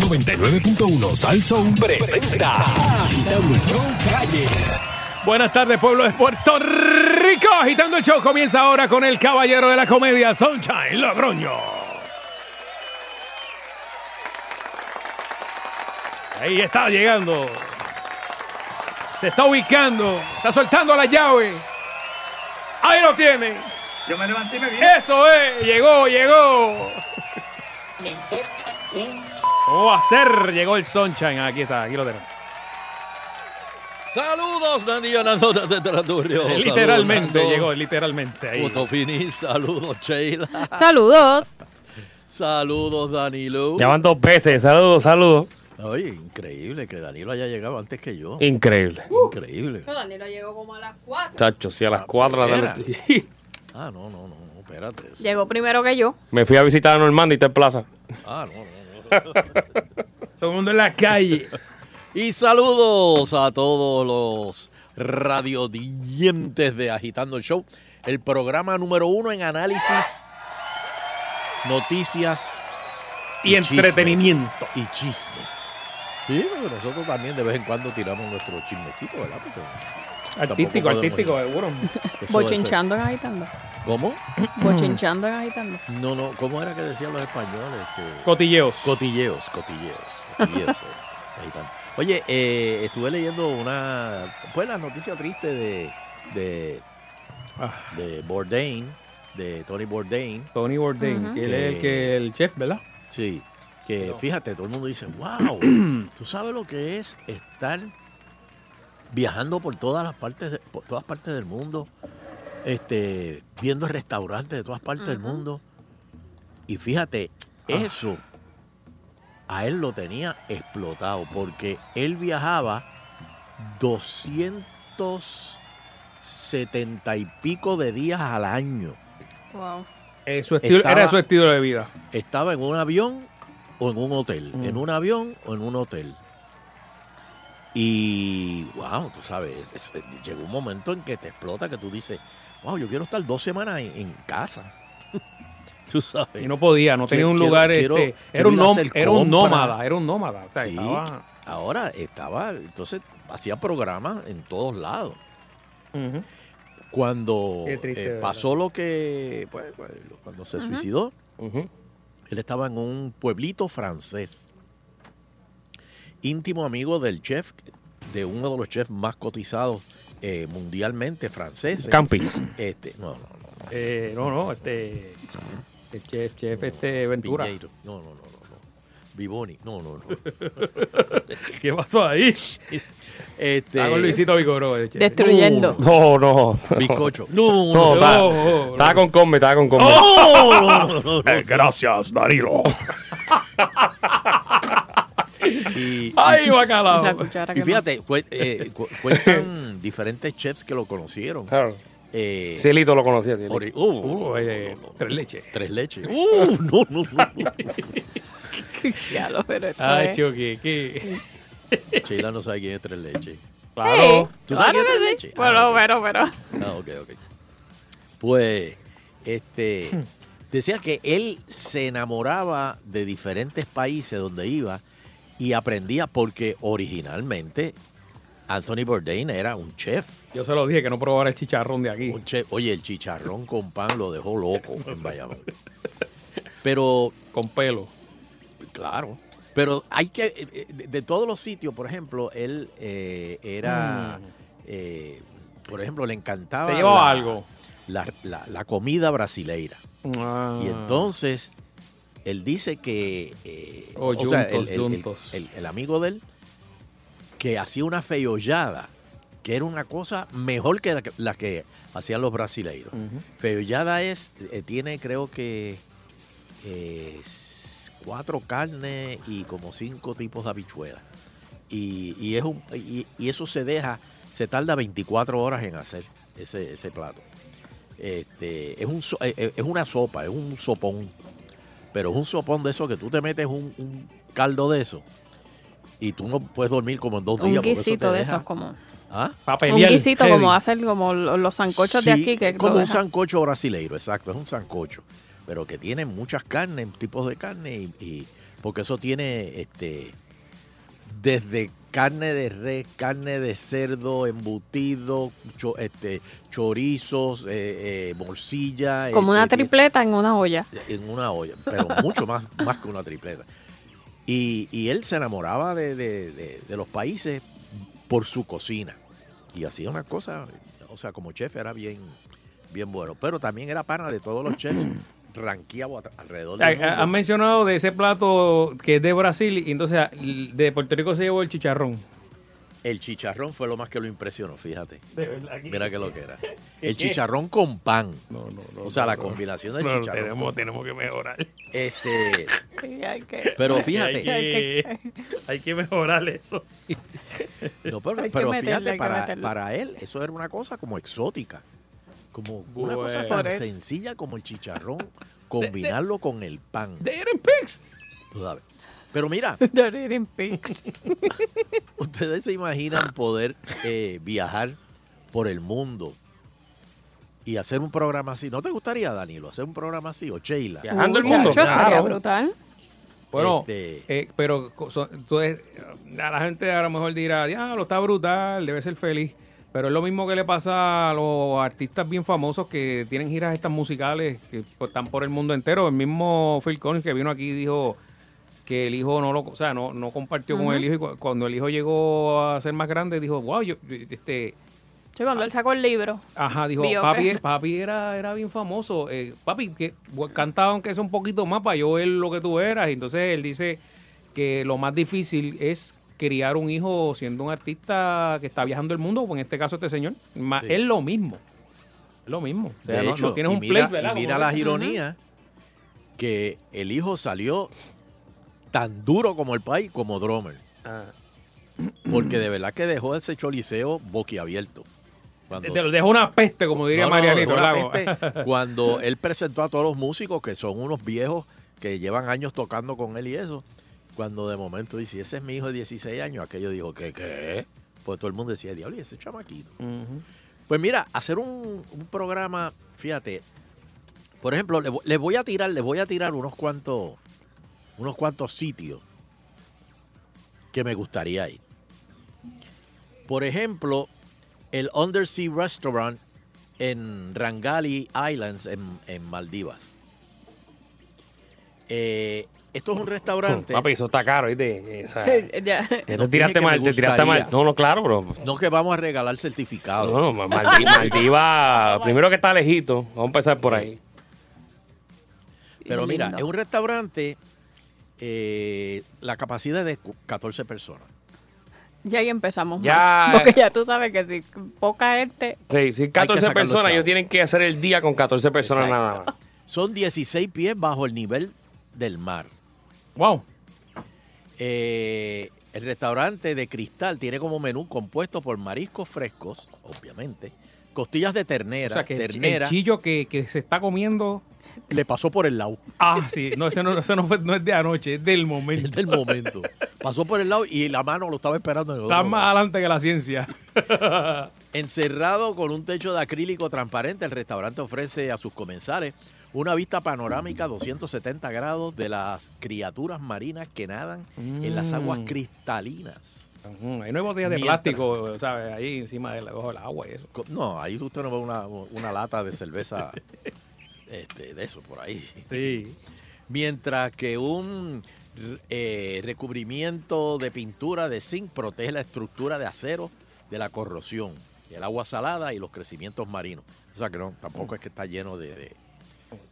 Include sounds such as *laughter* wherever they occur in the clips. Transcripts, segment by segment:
99.1 Sal Soul presenta Agitando el Show Calle. Buenas tardes, pueblo de Puerto Rico. Agitando el show comienza ahora con el caballero de la comedia, Sunshine Logroño. Ahí está llegando. Se está ubicando. Está soltando la llave. Ahí lo tiene. Yo me levanté y me vi. Eso es. Llegó, llegó. *laughs* ¿Cómo va a ser? Llegó el Sunshine. Aquí está, aquí lo tenemos. Saludos, Nandi Nando de Tradurio. Literalmente llegó, literalmente. Ahí. Fotofini, saludos, Sheila. Saludos. Saludos, Danilo. Ya van dos veces. Saludos, saludos. Oye, increíble que Danilo haya llegado antes que yo. Increíble. Increíble. Danilo llegó como a las 4. Chacho, si a las 4 de la tarde. Ah, no, no, no, espérate. Llegó primero que yo. Me fui a visitar a Normando y está en plaza. Ah, no, no. *laughs* Todo el mundo en la calle. Y saludos a todos los radiodientes de Agitando el Show, el programa número uno en análisis, noticias Y entretenimiento. y chismes. Sí, porque nosotros también de vez en cuando tiramos nuestro chismecito, ¿verdad? Porque Artístico, artístico, seguro. Bochinchando en agitando. ¿Cómo? Bochinchando en agitando. No, no, ¿cómo era que decían los españoles? Que- Cotilleos. Cotilleos, cotilleos, cotilleos. eh. Están. Oye, eh, estuve leyendo una, pues la noticia triste de, de, Ah. de Bourdain, de Tony Bourdain, Tony Bourdain, Ujú. que él es el, que, el chef, ¿verdad? sí, que fíjate, todo el mundo dice, *clears throat* wow, tú sabes lo que es estar viajando por todas las partes, de- por todas partes del mundo, este, viendo restaurantes de todas partes del mundo, y fíjate, eso a él lo tenía explotado porque él viajaba 270 y pico de días al año. Wow. Eh, su estilo, Estaba- Era su estilo de vida. Estaba en un avión o en un hotel, Mm. en un avión o en un hotel. Y, wow, tú sabes, es- es- llegó un momento en que te explota que tú dices, wow, yo quiero estar dos semanas en, en casa. *laughs* tú sabes. Y no podía, no tenía Quiero- un lugar. quiero- este, quiero era, un nom- era nómada, era un nómada. O sea, Sí. estaba- Ahora estaba, entonces hacía programas en todos lados. Cuando triste, eh, pasó lo que, pues, pues, cuando se suicidó, él estaba en un pueblito francés, íntimo amigo del chef, de uno de los chefs más cotizados eh, mundialmente franceses. Campis. Este, no, no, no, no. Eh, no, no, este. El chef, chef, este Ventura. Piñeiro. No, no, no, no, no. Vivoni. No, no, no. *laughs* ¿Qué pasó ahí? Este, Luisito Vigoró. Destruyendo. No, no. *laughs* Bizcocho. No, No, no, está- no, no. estaba con Combe, estaba con Combe. Eh, gracias, Danilo. *laughs* Y, ¡Ay, La bacalao! y fíjate, cu- eh, cu- cuentan *laughs* diferentes chefs que lo conocieron. Claro. Eh, Cielito lo conocía. Cielito. ori- uh, Uh, eh, tres leches. Tres leches. Uh, *laughs* no, no, no. *laughs* pero esto Ay, es- Chucky, ¿qué? Sheila no sabe quién es tres leches. Claro. ¿Tú sabes Claro quién es tres sí. leches? Bueno, Ah, ok. pero, pero. Ah, ok, ok. Pues, este, decía que él se enamoraba de diferentes países donde iba y aprendía porque originalmente Anthony Bourdain era un chef. Yo se lo dije que no probara el chicharrón de aquí. Un chef. Oye, el chicharrón con pan lo dejó loco en *laughs* Bayamón. Pero, Con pelo. claro, pero hay que, eh, eh, de, de todos los sitios, por ejemplo, él eh, era, eh, por ejemplo, le encantaba... Mm. Se llevaba la- algo. La, la- la comida brasileira. Ah. Y entonces, él dice que, eh, Oh, o sea, el, amigo de él, que hacía una feollada, que era una cosa mejor que la que, la que hacían los brasileiros. Ujú. Feollada es, eh, tiene creo que eh, cuatro carnes y como cinco tipos de habichuelas. Y, y es un, y, y eso se deja, se tarda 24 horas en hacer ese, ese plato. Este, es, un, eh, es una sopa, es un sopón. Pero es un sopón de eso que tú te metes un, un caldo de eso y tú no puedes dormir como en dos días. Un eso guisito de deja- esos como... ¿Ah? Un guisito heavy. como hacen como lo- los sancochos de aquí. que como un sancocho brasileiro, exacto, es un sancocho. Pero que tiene muchas carnes, tipos de carne y, y porque eso tiene este desde carne de res, carne de cerdo, embutido, cho- este, chorizos, eh, eh, morcilla. eh, Como una eh, tripleta en una olla. en una olla, pero mucho más, *laughs* más que una tripleta. Y, y él se enamoraba de, de- de- de los países por su cocina. Y hacía una cosa, o sea, como chef era bien, bien bueno. Pero también era pana de todos los chefs *clears throat* ranqueados a- alrededor del mundo. Han mencionado de ese plato que es de Brasil y entonces de Puerto Rico se llevó el chicharrón. El chicharrón fue lo más que lo impresionó, fíjate. De verdad Mira que lo que era. *laughs* El chicharrón con pan. No, no, no, O sea, no, la no. combinación del No, chicharrón. tenemos, tenemos que mejorar. Este, *laughs* Sí, hay que- pero Hay fíjate, *laughs* que, hay que mejorar eso. No, pero, Hay pero meterle, fíjate, hay para, para él eso era una cosa como exótica. Como una cosa tan sencilla como el chicharrón, combinarlo con el pan. De Eren Pigs. tú sabes. Pero mira, The Eating Pigs. ustedes se imaginan poder eh, viajar por el mundo y hacer un programa así. ¿No te gustaría, Danilo, hacer un programa así? O Sheila. Viajando el mundo. Claro. brutal. Bueno, Este- eh, pero entonces, a la gente a lo mejor dirá, diablo, está brutal, debe ser feliz. Pero es lo mismo que le pasa a los artistas bien famosos que tienen giras estas musicales que pues, están por el mundo entero. El mismo Phil Collins que vino aquí dijo que el hijo no lo, o sea, no, no compartió con el hijo y cu- cuando el hijo llegó a ser más grande dijo, wow, yo, este, Sí, cuando él sacó el libro. Ajá, dijo, papi, papi era, era bien famoso. Eh, papi, que cantaba aunque sea un poquito más para yo ver lo que tú eras. Y entonces él dice que lo más difícil es criar un hijo siendo un artista que está viajando el mundo, o en este caso este señor. Sí. Es lo mismo. Es lo mismo. O sea, de no, hecho, no tienes y un mira, place, ¿verdad? y mira las que- ironías que el hijo salió tan duro como el país como drummer. Ah. Porque de verdad que dejó ese choliseo boquiabierto. Cuando, Te lo dejo una peste, como diría No, Marianito. dejó peste *laughs* cuando él presentó a todos los músicos que son unos viejos que llevan años tocando con él y eso. Cuando de momento dice, ese es mi hijo de 16 años, aquello dijo, ¿qué? ¿Qué? Pues todo el mundo decía, diablo, ¿y ese chamaquito? Pues mira, hacer un, un programa, fíjate, por ejemplo, le, vo- le voy a tirar, le voy a tirar unos cuantos, unos cuantos sitios que me gustaría ir. Por ejemplo, el Undersea Restaurant en Rangali Islands en, en Maldivas. Eh, esto es un restaurante. *laughs* Papi, eso está caro, ¿viste? O sea, *laughs* Ya. te No, tiraste mal, me te tiraste mal. gustaría. No, no, claro, pero. No que vamos a regalar certificados. No, no, Maldi- *laughs* Maldiva, primero que está lejito. Vamos a empezar por ahí. Pero mira, es un restaurante, eh, la capacidad es de cu- 14 personas. Ya ahí empezamos. Ya. mal. Porque ya tú sabes que si poca gente. Sí, si 14 sacar los personas, ellos tienen que hacer el día con 14 personas Exacto. nada más. Son 16 pies bajo el nivel del mar. Wow. Eh, el restaurante de cristal tiene como menú compuesto por mariscos frescos, obviamente, costillas de O ternera, sea, que el, chi- ternera, el chillo que, que se está comiendo. le pasó por el lado. Ah, sí. No, ese no, ese no, fue- no es de anoche, es del momento. Es del momento. Pasó por el lado y la mano lo estaba esperando en el otro Está lado. más adelante que la ciencia. Encerrado con un techo de acrílico transparente, el restaurante ofrece a sus comensales una vista panorámica 270 grados de las criaturas marinas que nadan en las aguas Mm. cristalinas. Ujú, Ahí no hay botellas de Mientras- plástico, ¿sabes? Ahí encima del, el agua y eso. No, ahí usted no ve una, una lata de cerveza *laughs* este, de eso por ahí. Sí. Mientras que un eh, recubrimiento de pintura de zinc protege la estructura de acero de la corrosión, el agua salada y los crecimientos marinos. O sea que no, tampoco es que está lleno de, de,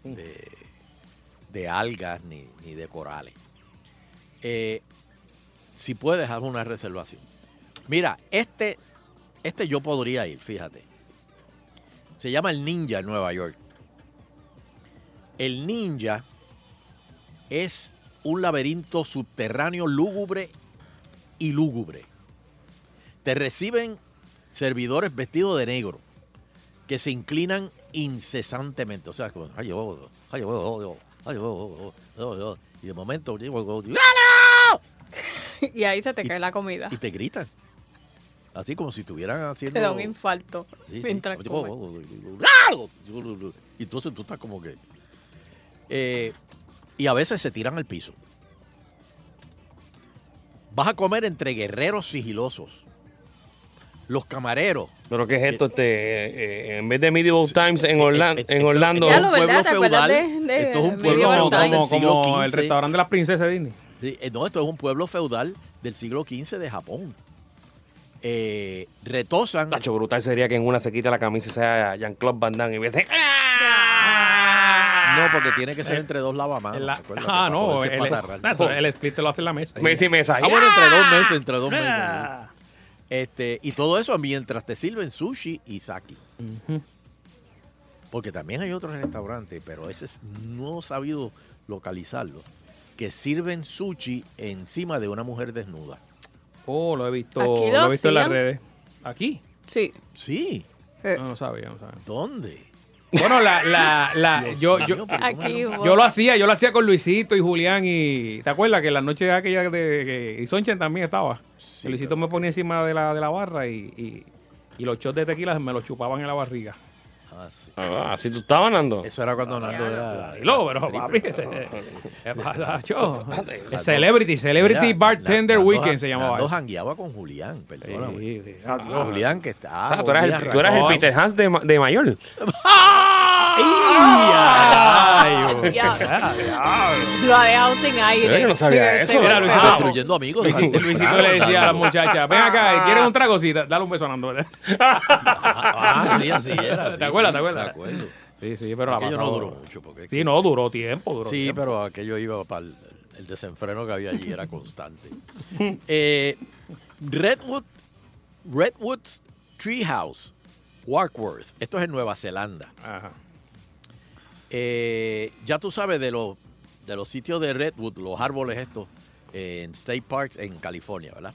de- algas ni, ni de corales. Eh, si puedes, haz una reservación. Mira, este, este yo podría ir, fíjate. Se llama el Ninja en Nueva York. El Ninja es un laberinto subterráneo lúgubre y lúgubre. Te reciben servidores vestidos de negro que se inclinan incesantemente. O sea, como, ay, oh, ay, oh, ay, oh, y de momento *laughs* Y ahí se te cae la comida. y te gritan. Así como si estuvieran haciendo. Te da un infarto. Sí, sí. mientras comes. oh, oh, oh. Y entonces tú estás como que. eh, y a veces se tiran al piso. Vas a comer entre guerreros sigilosos. Los camareros. ¿Pero qué es esto? Este, eh, eh, en vez de Medieval Times en, Orlan- eh, en esto- Orlando. Ya un pueblo ¿te acuerdas feudal. de, de Esto es un pueblo feudal del siglo como el XV. restaurante de las princesas de Disney. Sí, eh, No, esto es un pueblo feudal del siglo XV de Japón. Eh, retosan. Tacho, brutal sería que en una se quita la camisa y sea Jean-Claude Van Damme y hubiese... No, porque tiene que ser entre dos lavamanos. La- ah, no, el, split te lo hace en la mesa. Messi mesa. Ah, bueno, entre dos meses, entre dos meses. Este, y todo eso mientras te sirven sushi y sake. Porque también hay otros restaurantes, pero ese es- no he sabido localizarlo, que sirven sushi encima de una mujer desnuda. Oh, lo he visto, lo lo he visto en las redes. ¿Aquí? Sí. Sí, Eh, No, no sabía, no sabía. ¿dónde? Bueno, la, la, la, yo, yo, yo lo hacía, yo lo hacía con Luisito y Julián y... ¿Te acuerdas que la noche aquella de... que- y Sonchen también estaba? Luisito me ponía encima de la, de la barra y, y, y los shots de tequila me los chupaban en la barriga. Ah. Ah, tú estabas, Nando. Eso era cuando Nando era... Y luego, pero papi, stripper. ¿qué pasa, cho? Celebrity, Celebrity Mira, Bartender Weekend se llamaba Nando jangueaba con Julián, perdóname. Sí, sí. Ah. Julián que está... Ah, tú eras el, Julián, tú eras el razón. Peter Hans de, ma- de mayor. *laughs* Ah, Lo ha dejado sin aire. Yo no sabía eso. Mira. Luisito. Construyendo amigos. Luisito, le decía a la muchacha, ven acá, ¿quieres un trago? Sí, da- dale un beso a Nando. Ah, sí, así era. ¿Te acuerdas, sí, te acuerdas? Acuerdo. *laughs* Sí, sí, pero la Aquello no pasó. duró mucho. Porque Sí, no, duró tiempo, duró Sí, tiempo. pero aquello iba para el, el desenfreno que había allí era constante. *laughs* Eh, Redwood, Redwood's Treehouse, Warkworth. Esto es en Nueva Zelanda. Ajá. Eh, ya tú sabes de los, de los sitios de Redwood, los árboles estos, eh, en State Parks en California, ¿verdad?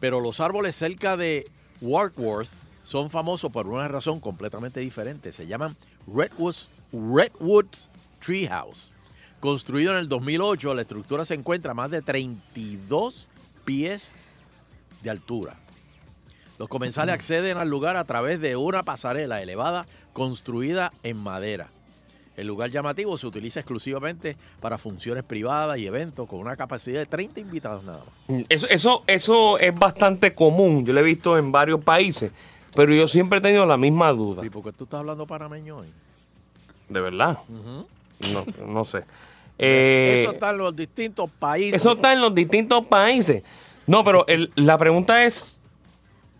Pero los árboles cerca de Warkworth son famosos por una razón completamente diferente. Se llaman Redwoods, Redwoods Treehouse. Construido en el 2008, la estructura se encuentra a más de 32 pies de altura. Los comensales acceden al lugar a través de una pasarela elevada construida en madera. El lugar llamativo se utiliza exclusivamente para funciones privadas y eventos con una capacidad de 30 invitados nada más. Eso, eso, eso es bastante común. Yo lo he visto en varios países. Pero yo siempre he tenido la misma duda. ¿Y por qué tú estás hablando panameño hoy? De verdad. No, no sé. *laughs* Eh, Eso está en los distintos países. Eso está en los distintos países. No, pero el- la pregunta es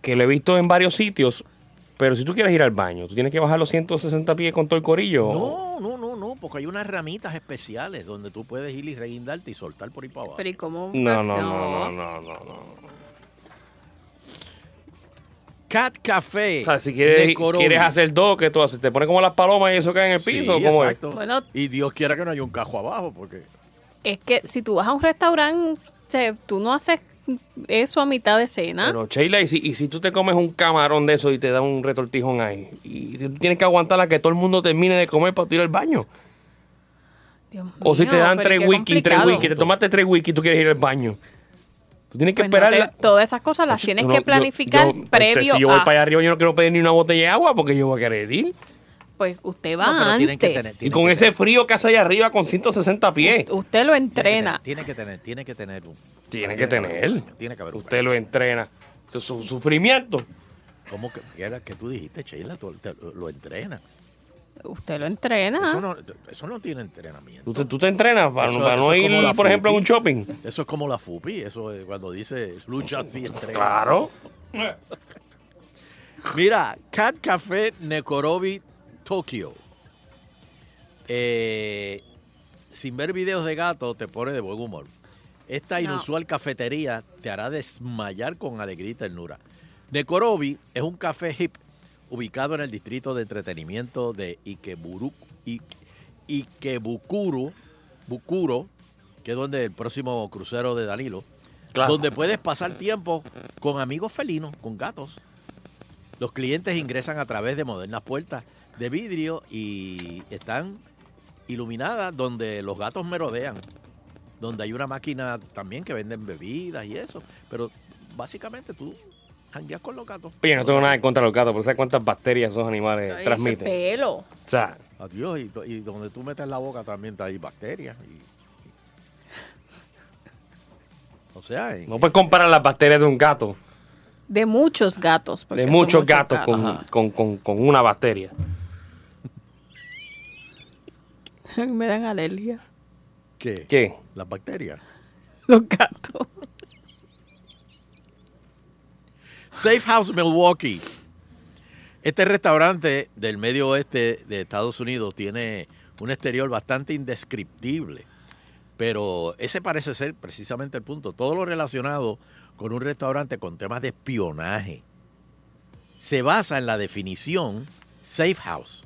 que lo he visto en varios sitios, pero si tú quieres ir al baño, ¿tú tienes que bajar los 160 pies con todo el corillo? No, no, no, no, porque hay unas ramitas especiales donde tú puedes ir y reguindarte y soltar por ahí para abajo. Pero ¿y cómo? No, no, no, no, no, no, no. Cat Café. O sea, si quieres, quieres hacer dos, que tú haces? ¿Te pones como las palomas y eso cae en el Sí, piso? Exacto. Bueno. y Dios quiera que no haya un cajo abajo, porque Es que si tú vas a un restaurante, tú no haces eso a mitad de cena. Pero, Sheila, ¿y si, y si tú te comes un camarón de eso y te da un retortijón ahí? Y tú tienes que aguantar a que todo el mundo termine de comer para tirar al baño. Dios O si te dan tres wikis, tres wikis, te tomaste tres wikis y tú quieres ir al baño. Tú tienes que Pues no esperar. te- la- todas esas cosas las tienes que yo- planificar yo- previo Si yo voy a. para allá arriba, yo no quiero pedir ni una botella de agua porque yo voy a querer ir. Pues usted va No, pero tienen que antes. tener- Y con que ese frío que hace allá arriba con 160 pies. Usted lo entrena. Tiene que tener, tiene que tener un. Tiene que tener. Tiene que haber un. Usted lo entrena. Eso es su sufrimiento. ¿Cómo que, que tú dijiste, Sheila? Tú te- lo, lo entrenas. Usted lo entrena. Eso no, eso no tiene entrenamiento. Tú te, tú te entrenas para, Eso- no- para eso no es ir, por ejemplo, a un shopping. Eso es como la FUPI, eso es cuando dice lucha así entrena. Claro. *laughs* Mira, Cat Café Nekorobi Tokio. Eh, sin ver videos de gato te pone de buen humor. Esta No. inusual cafetería te hará desmayar con alegría y ternura. Nekorobi es un café hip ubicado en el distrito de entretenimiento de Ikeburu, I- Ikebukuro, Bukuro, que es donde el próximo crucero de Danilo, Claro. donde puedes pasar tiempo con amigos felinos, con gatos. Los clientes ingresan a través de modernas puertas de vidrio y están iluminadas donde los gatos merodean, donde hay una máquina también que venden bebidas y eso, pero básicamente tú jangueas con los gatos. Oye, no tengo nada en contra de los gatos, pero ¿sabes cuántas bacterias esos animales Ay, ese transmiten? pelo. O sea, Adiós, y, y donde tú metes la boca también hay bacterias. y- y- o sea, No puedes comparar las bacterias de un gato, De muchos gatos. de son muchos gatos gatos. con, con, con, con una bacteria. *laughs* Me dan alergia. ¿qué? ¿Qué? Las bacterias. Los gatos. Safe House Milwaukee. Este restaurante del medio oeste de Estados Unidos tiene un exterior bastante indescriptible, pero ese parece ser precisamente el punto. Todo lo relacionado con un restaurante con temas de espionaje se basa en la definición Safe House,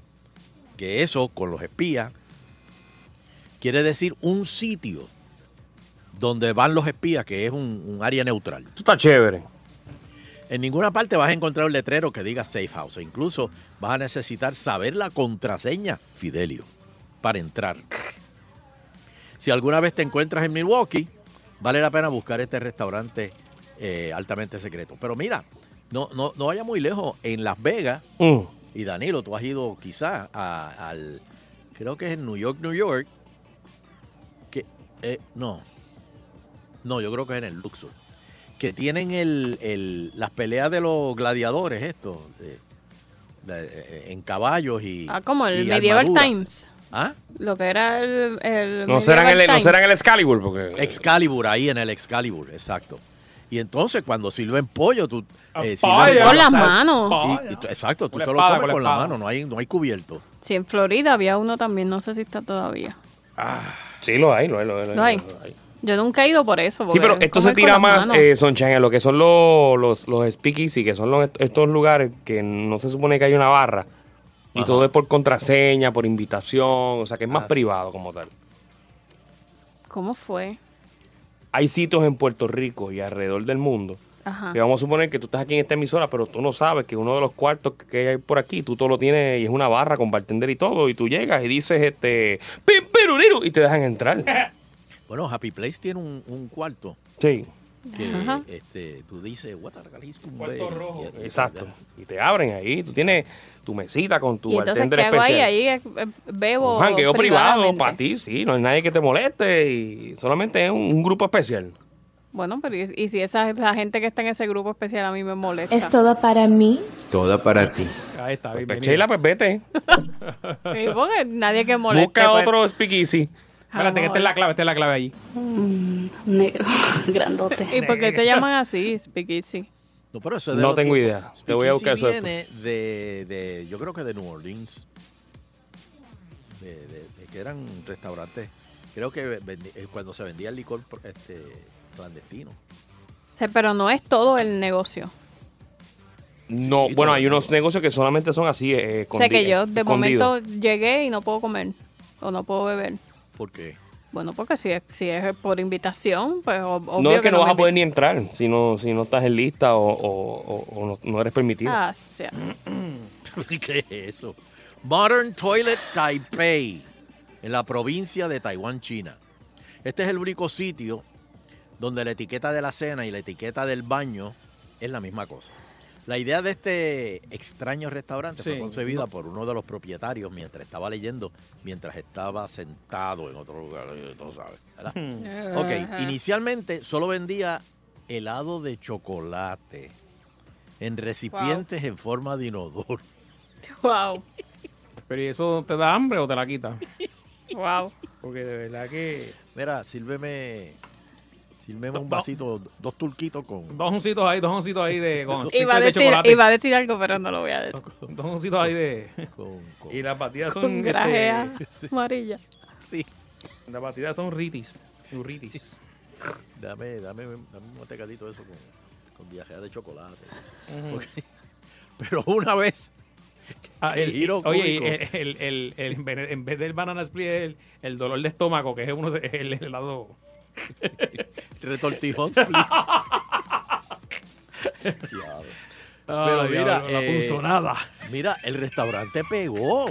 que eso con los espías quiere decir un sitio donde van los espías, que es un, área neutral. Esto está chévere. En ninguna parte vas a encontrar un letrero que diga Safe House. E incluso vas a necesitar saber la contraseña, Fidelio, para entrar. Si alguna vez te encuentras en Milwaukee, vale la pena buscar este restaurante eh, altamente secreto. Pero mira, no, no, no vaya muy lejos. En Las Vegas, Mm. y Danilo, tú has ido quizás al, creo que es en New York, New York, que, eh, no, no, yo creo que es en el Luxor, que tienen el, el- las peleas de los gladiadores, estos, eh, de- eh, en caballos y Ah, como el Medieval armadura. Times. ¿Ah? Lo que era el. el No serán, el, no serán el. Excalibur, porque... Excalibur, ahí en el Excalibur, exacto. Y entonces cuando sirven pollo, tú... eh, si Vaya. no- Con las manos. y- y tú- exacto, tú te lo comes con la con la mano, no hay, no hay cubierto. Sí, en Florida había uno también, no sé si está todavía. Sí, lo hay, lo hay, lo hay. ¿Lo hay? lo hay. Yo nunca he ido por eso. Sí, pero esto se tira más, eh, Sonchan, en lo que son los, los, los speakeasy, que son los, estos lugares que no se supone que hay una barra. Y Ajá. todo es por contraseña, por invitación, o sea que es más Ah. privado como tal. ¿Cómo fue? Hay sitios en Puerto Rico y alrededor del mundo Ajá. que vamos a suponer que tú estás aquí en esta emisora, pero tú no sabes que uno de los cuartos que hay por aquí, tú todo lo tienes y es una barra con bartender y todo, y tú llegas y dices, este, "Pim, piruriru", y te dejan entrar. *laughs* Bueno, Happy Place tiene un, un cuarto Sí, que Ajá. este, tú dices, what are Cuarto cumbres?" rojo. Y- y- exacto. Y te abren ahí, tú tienes tu mesita con tu y entonces, bartender ¿qué hago ahí? especial. Ahí bebo. Un jangueo privado para ti, sí, no hay nadie que te moleste y solamente es un, un grupo especial. Bueno, pero ¿y, y si esa la gente que está en ese grupo especial a mí me molesta? Es todo para mí. Toda para ti. Ahí está, Pues bienvenido. Sheila, pues vete. *laughs* Sí, porque nadie que moleste. Busca pues, otro speakeasy. Espérate, que esta es la clave, esta es la clave allí. Negro, *laughs* grandote. ¿Y por qué se llaman así, Speakeasy? No, pero eso es de No tengo idea. Te voy a buscar eso viene de, de, yo creo que de New Orleans. De, de- de que eran restaurantes. Creo que vendi- eh, cuando se vendía el licor este, clandestino. O sea, pero no es todo el negocio. No, Sí, bueno, hay unos negocios que solamente son así, eh, o sea, que yo de escondidos. momento llegué y no puedo comer o no puedo beber. ¿Por qué? Bueno, porque si es, si es por invitación, pues ob- obvio No es que no vas a poder ni entrar si no, si no estás en lista o, o- o- o no, no eres permitido. Ah, sea. *laughs* ¿Qué es eso? Modern Toilet Taipei, en la provincia de Taiwán, China. Este es el único sitio donde la etiqueta de la cena y la etiqueta del baño es la misma cosa. La idea de este extraño restaurante fue concebida por uno de los propietarios mientras estaba leyendo, mientras estaba sentado en otro lugar, eh, tú sabes, ¿verdad? Ok, inicialmente solo vendía helado de chocolate en recipientes en forma de inodoro. *laughs* Wow. Pero ¿y eso te da hambre o te la quita? *laughs* Wow. Porque de verdad que Mira, sírveme, sírveme un No. vasito, dos turquitos con... dos oncitos ahí, dos oncitos ahí de con Iba a, de decir, iba a decir algo, pero no lo voy a decir. Dos oncitos ahí de con- con- y las batidas son Con este, grajea amarilla. sí. las batidas son ritis, ritis. Dame, dame, dame un tecadito de eso con, con viajea de chocolate. *laughs* Pero una vez, Ah, El y- giro oye, el, el, el, el- en vez- del banana split, el, el dolor de estómago, que es uno es el helado. *laughs* retortijón. *laughs* Pero mira, la eh, punzonada. Mira, el restaurante pegó.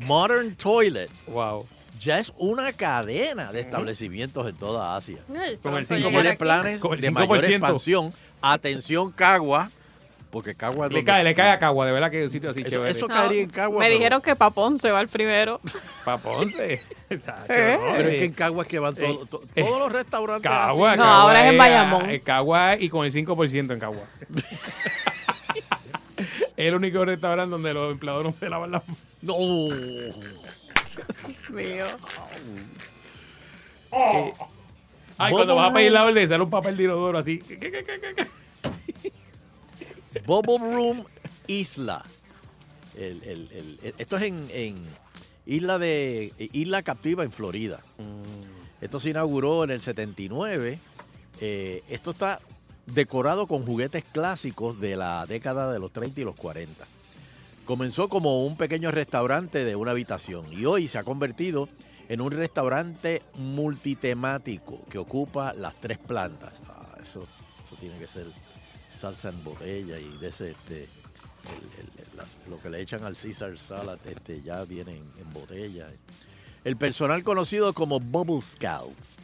Modern Toilet Wow. ya es una cadena de establecimientos en toda Asia. Con el Y cinco tiene por- planes con el de mayor 5%. expansión. Atención, Cagua. Porque Cagua es Le donde- cae, le cae a Cagua, de verdad que es un sitio así Eso, chévere. eso No, caería en Cagua. me pero- dijeron que Papón se va el primero. *laughs* Pa' Ponce. *laughs* Chacho, ¿Eh? Pero es eh, que en Cagua es que van todos, to- todos los restaurantes. Cagua, así. No, Cagua ahora es en Bayamón. eh, Cagua y con el 5% en Cagua. *laughs* es el único restaurante donde los empleados no se lavan las manos. No. Mío. Ay, cuando vas a pedir la orden, sale un papel de inodoro así. Bubble Room Isla. El- el- el- el- esto es en, en Isla de Isla Captiva en Florida. Esto se inauguró en el 79. Eh, esto está decorado con juguetes clásicos de la década de los 30 y los 40. Comenzó como un pequeño restaurante de una habitación y hoy se ha convertido en un restaurante multitemático que ocupa las tres plantas. Ah, eso, eso tiene que ser salsa en botella y de ese este, el- el- el- las- lo que le echan al Caesar Salad este, ya viene en, en botella. El personal conocido como Bubble Scouts.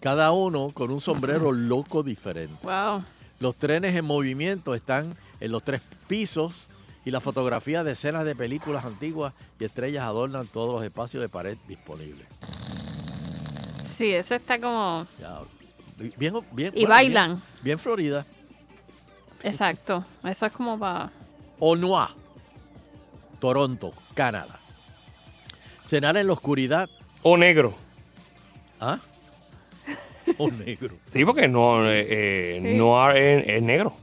Cada uno con un sombrero loco diferente. Wow. Los trenes en movimiento están en los tres pisos y las fotografías de escenas de películas antiguas y estrellas adornan todos los espacios de pared disponibles. Sí, ese está como. Ya, bien, bien, Y bailan. Bien, bien Florida. Exacto. Eso es como para. Onoa, Toronto, Canadá. Cenar en la oscuridad. O negro. ¿Ah? O negro. *laughs* Sí, porque no, eh, eh, Sí. no es, es negro.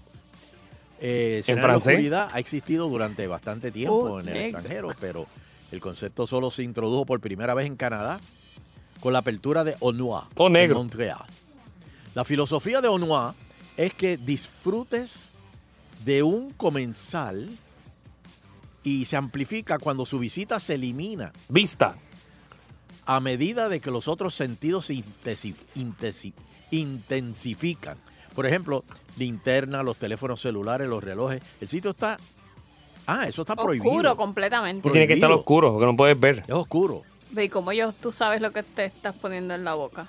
Eh, ¿En en la oscuridad ha existido durante bastante tiempo Uh, en el negro. extranjero, pero el concepto solo se introdujo por primera vez en Canadá con la apertura de Onoa O en negro. Montreal. La filosofía de Onoa es que disfrutes de un comensal y se amplifica cuando su visita se elimina Vista. a medida de que los otros sentidos se intensi- intensi- intensifican. Por ejemplo, linterna, los teléfonos celulares, los relojes. El sitio está... Ah, eso está prohibido. Oscuro completamente. Pro- Tiene que estar Prohibido. oscuro, porque no puedes ver. Es oscuro. Ve, ¿y cómo yo, tú sabes lo que te estás poniendo en la boca?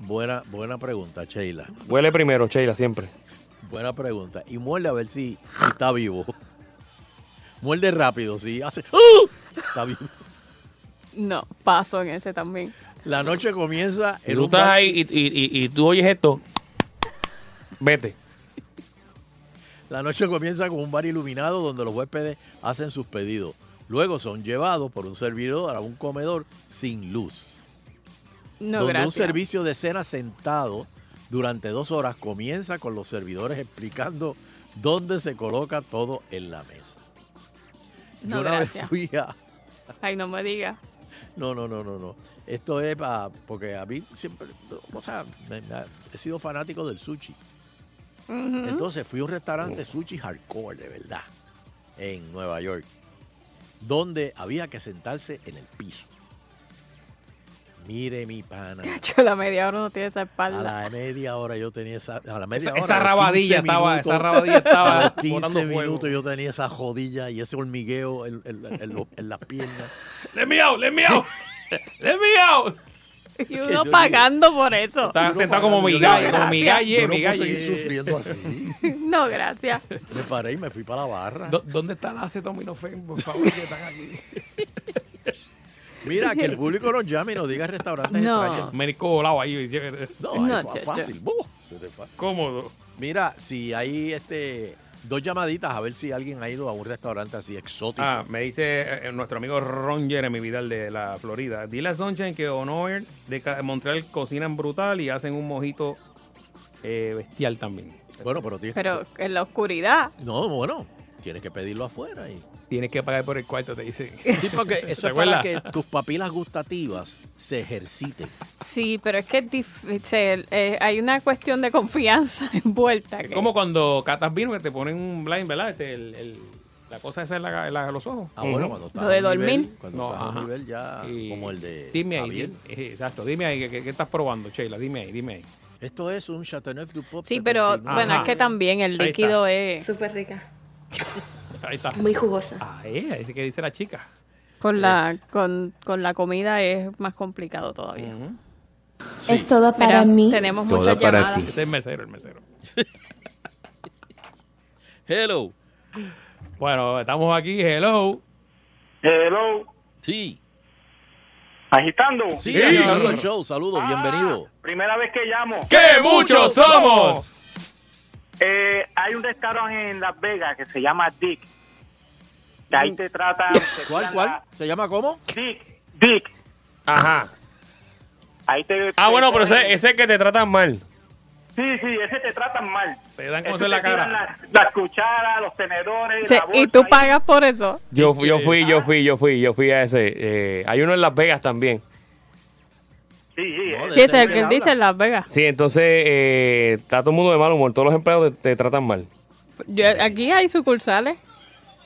Buena, buena pregunta, Sheila. Huele primero, Sheila, siempre. Buena pregunta. Y muerde a ver si, está vivo. *laughs* Muerde rápido, si hace... ¡Uh! Está vivo. No, paso en ese también. La noche comienza en tú un estás bar- ahí y, y- y- y tú oyes esto. Vete. La noche comienza con un bar iluminado donde los huéspedes hacen sus pedidos. Luego son llevados por un servidor a un comedor sin luz. No, donde un servicio de cena sentado durante dos horas comienza con los servidores explicando dónde se coloca todo en la mesa. No, Yo una gracias. vez fui a... Ay, no me digas. No, no, no, no, no. Esto es para... Porque a mí siempre... O sea, me- me ha- he sido fanático del sushi. Entonces fui a un restaurante sushi hardcore, de verdad, en Nueva York, donde había que sentarse en el piso. Mire mi pana. *laughs* Yo la media hora no tiene esa A espalda. la media hora yo tenía esa. A la media Esa, hora. esa a los rabadilla 15 estaba, minutos, esa rabadilla A estaba los botando 15 fuego. minutos yo tenía esa jodilla y ese hormigueo en, en- en en las piernas. *laughs* ¡Let me out! ¡Let me out! *laughs* ¡Let me out! Y yo uno digo- pagando por eso. Está Uno sentado como yo migalle, digo, como Yo no puedo migalle. seguir sufriendo así. No, gracias. Me paré y me fui para la barra. ¿Dó- ¿Dónde está la acetaminofén, por favor, que están aquí? Mira, que el *laughs* público nos llame y nos diga restaurantes No. extraños. Médico volado ahí, No, No, fácil. ¡Buh! Se te fue. cómodo. Mira, si hay este dos llamaditas a ver si alguien ha ido a un restaurante así exótico. Ah, me dice eh, nuestro amigo Ron Jeremy Vidal de la Florida. Dile a Sunshine que Honor de Montreal cocinan brutal y hacen un mojito eh, bestial también. Bueno, pero tienes Pero en la oscuridad. No, bueno, tienes que pedirlo afuera. Y... Tienes que pagar por el cuarto, te dicen. Sí, porque *laughs* eso ¿Te es para que tus papilas gustativas se ejerciten. Sí, pero es que es difícil. eh, hay una cuestión de confianza *laughs* envuelta. Es que- como cuando catas vino que te ponen un blind, ¿verdad? Este, el- el- la cosa esa en la- la- los ojos. Ah, bueno, cuando estás Lo de nivel, dormir. cuando No, estás a un nivel ya Y como el de Dime ahí, dime- eh, exacto, dime ahí, ¿qué, qué estás probando, Sheila? Dime ahí, dime ahí. Esto es un Chateauneuf du Pop. Sí, pero 79. bueno, Ajá. es que también el líquido es Súper rica. *laughs* Ahí está. Muy jugosa. Ahí, ahí sí que dice la chica. con la con, con la comida es más complicado todavía. Ujú. Es todo Mira, para mí. tenemos Toda muchas para llamadas. ti. Ese es el mesero, el mesero. *laughs* Hello. Bueno, estamos aquí, hello. Hello. Sí. Agitando. Sí, Sí, el show. Saludos, Ah, bienvenido. Primera vez que llamo. ¡Qué muchos somos! Eh, hay un restaurante en Las Vegas que se llama Dick. Que ahí te tratan. te ¿Cuál, cuál? la- ¿Se llama cómo? Dick. Dick. Ajá. Ahí te. Ah, te bueno, pero ese, ese que te tratan mal. Sí, sí, ese te tratan mal. Te dan te la cara. Las, las cucharas, los tenedores. Sí, la y tú ahí. pagas por eso. Yo, fui- yo fui, yo fui, yo fui, yo fui a ese. eh, hay uno en Las Vegas también. Sí, sí. No. Sí, ese es el que él dice en Las Vegas. Sí, entonces eh, está todo el mundo de mal humor. Todos los empleados te, te tratan mal. Yo- aquí hay sucursales.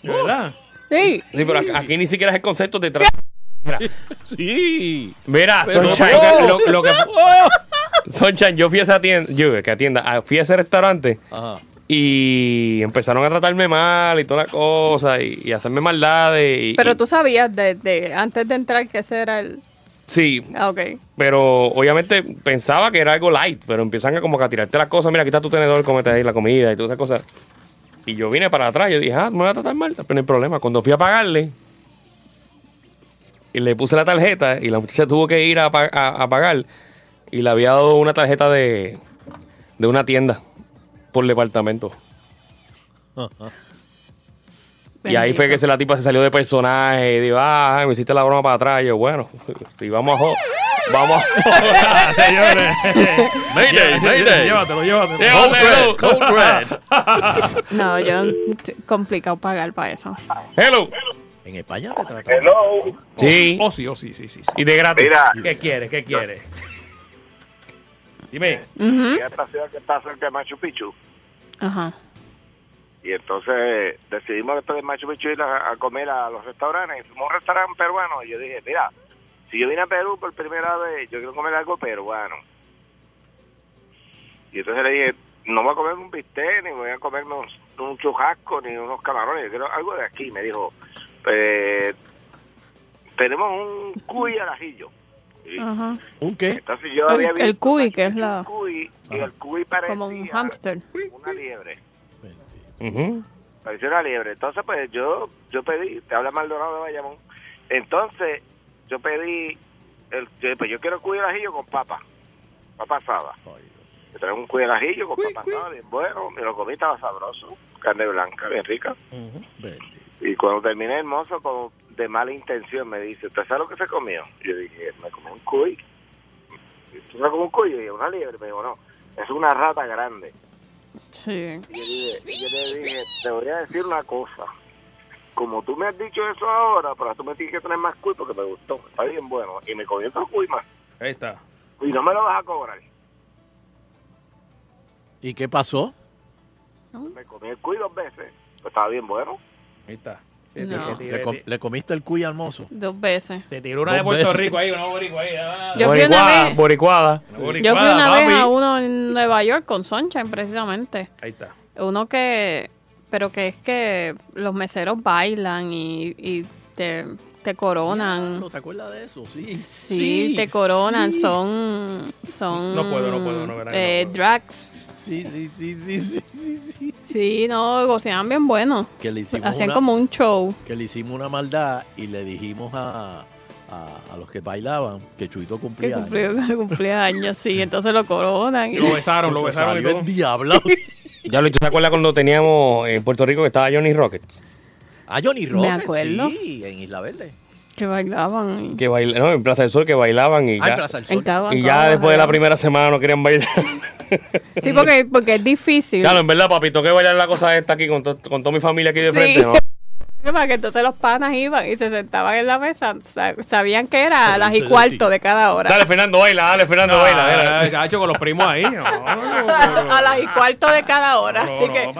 ¿De verdad? Sí. Sí, pero aquí, aquí ni siquiera es el concepto de. Mira, Sí. mira Pero Sunshine, no. lo, lo que, *laughs* Sunshine, yo fui a esa tienda, yo que atienda, ah, fui a ese restaurante Ajá. y empezaron a tratarme mal y toda la cosa y, y hacerme maldades. Y, Pero y- tú sabías de, de- antes de entrar que ese era el... Sí, Ah, ok. pero obviamente pensaba que era algo light, pero empiezan a como que a tirarte las cosas, mira, aquí está tu tenedor, comete ahí la comida y todas esas cosas. Y yo vine para atrás, yo dije, ah, me voy a tratar mal, pero no hay problema. Cuando fui a pagarle, y le puse la tarjeta, y la muchacha tuvo que ir a, pa- a- a pagar, y le había dado una tarjeta de, de una tienda por departamento. Y ahí fue que se, la tipa se salió de personaje, y digo, ah, me hiciste la broma para atrás. Y yo, bueno, *laughs* si vamos a jo- vamos *laughs* Señores. Mayday, mayday. Llévatelo, llévatelo. Llévatelo. Cold bread. No, yo... Complicado pagar para eso. Hello. En España te tratan. Hello. Sí. Oh, sí, oh, sí, sí, sí. sí. Y de gratis. Mira, ¿Qué quieres? ¿Qué quieres? Dime. Y esta ciudad que está cerca de Machu Picchu. Ajá. Y entonces decidimos después de Machu Picchu ir a, a comer a los restaurantes. Y fuimos a un restaurante peruano. Y yo dije, mira, si yo vine a Perú por primera vez, yo quiero comer algo peruano. Y entonces le dije, no voy a comer un bistec, ni voy a comer un, un churrasco, ni unos camarones. Yo quiero algo de aquí. Me dijo, eh, tenemos un cuy al ajillo. Ajá. ¿Un qué? entonces yo El- había el visto cuy, que es la- un cuy, y el cuy parecía Como un hámster. una liebre. Ujú. Parecía una liebre. Entonces, pues yo yo pedí, te habla Maldonado de Bayamón. Entonces, yo pedí, el, yo, pues yo quiero cuy al ajillo con papa, papa asada. Me traen un cuy al ajillo con papa asada, bien bueno. Me lo comí, estaba sabroso. Carne blanca, bien rica. Y cuando terminé, el mozo, como de mala intención, me dice, ¿usted sabe lo que se comió? Yo dije, me comí un cuy. ¿Tú sabes como un cuy? Yo dije, una liebre. Me dijo, no, es una rata grande. Sí. Y yo, dije, y yo le dije, te voy a decir una cosa. Como tú me has dicho eso ahora, pero tú me tienes que tener más cuy porque me gustó. Está bien bueno. Y me comí otro cuy más. Ahí está. Y no me lo vas a cobrar. ¿Y qué pasó? Me comí el cuy dos veces. Pues estaba bien bueno. Ahí está. No. Te, ¿Le, com- le comiste el cuy al mozo? Dos veces. te tiró una de Puerto veces. Rico ahí, una boricua ahí. ah. Yo fui una Boricuada, vez- boricuada. Una Yo fui una vez a uno en Nueva York con Sunshine, precisamente. Ahí está. Uno que, pero que es que los meseros bailan y, y te, te coronan. ¿No te acuerdas de eso? Sí. Sí, te coronan, sí. son, son No puedo, no puedo, no, que no eh, puedo. drags. Sí, sí, sí, sí, sí, sí, sí. Sí, no, goceaban bien bueno. Que le hicimos Hacían una, como un show. que le hicimos una maldad y le dijimos a, a, a los que bailaban que Chuito Que cumplía. años. cumplía, que *laughs* cumplía años, sí. Entonces lo coronan. Y lo besaron, lo besaron y todo. endiablado. *laughs* Ya lo, ¿tú te acuerdas cuando teníamos en Puerto Rico que estaba Johnny Rockets? A Johnny Rockets, acuerdo. sí, en Isla Verde. que bailaban. y- Que baila, no, en Plaza del Sol que bailaban y Ah, en ya, Plaza del en Sol. cada- y ya después de la primera semana no querían bailar. Sí, porque, porque es difícil. Claro, en verdad, papito, que bailar la cosa esta aquí con, to- con toda mi familia aquí de Sí. frente, ¿no? Para que entonces los panas iban y se sentaban en la mesa. sa- Sabían que era a Pero las y cuarto de cada hora. Dale, Fernando, baila, dale, Fernando, baila. Ah, dale. gacho, con los primos ahí. *laughs* No, a las y cuarto de cada hora. no, Así no, que.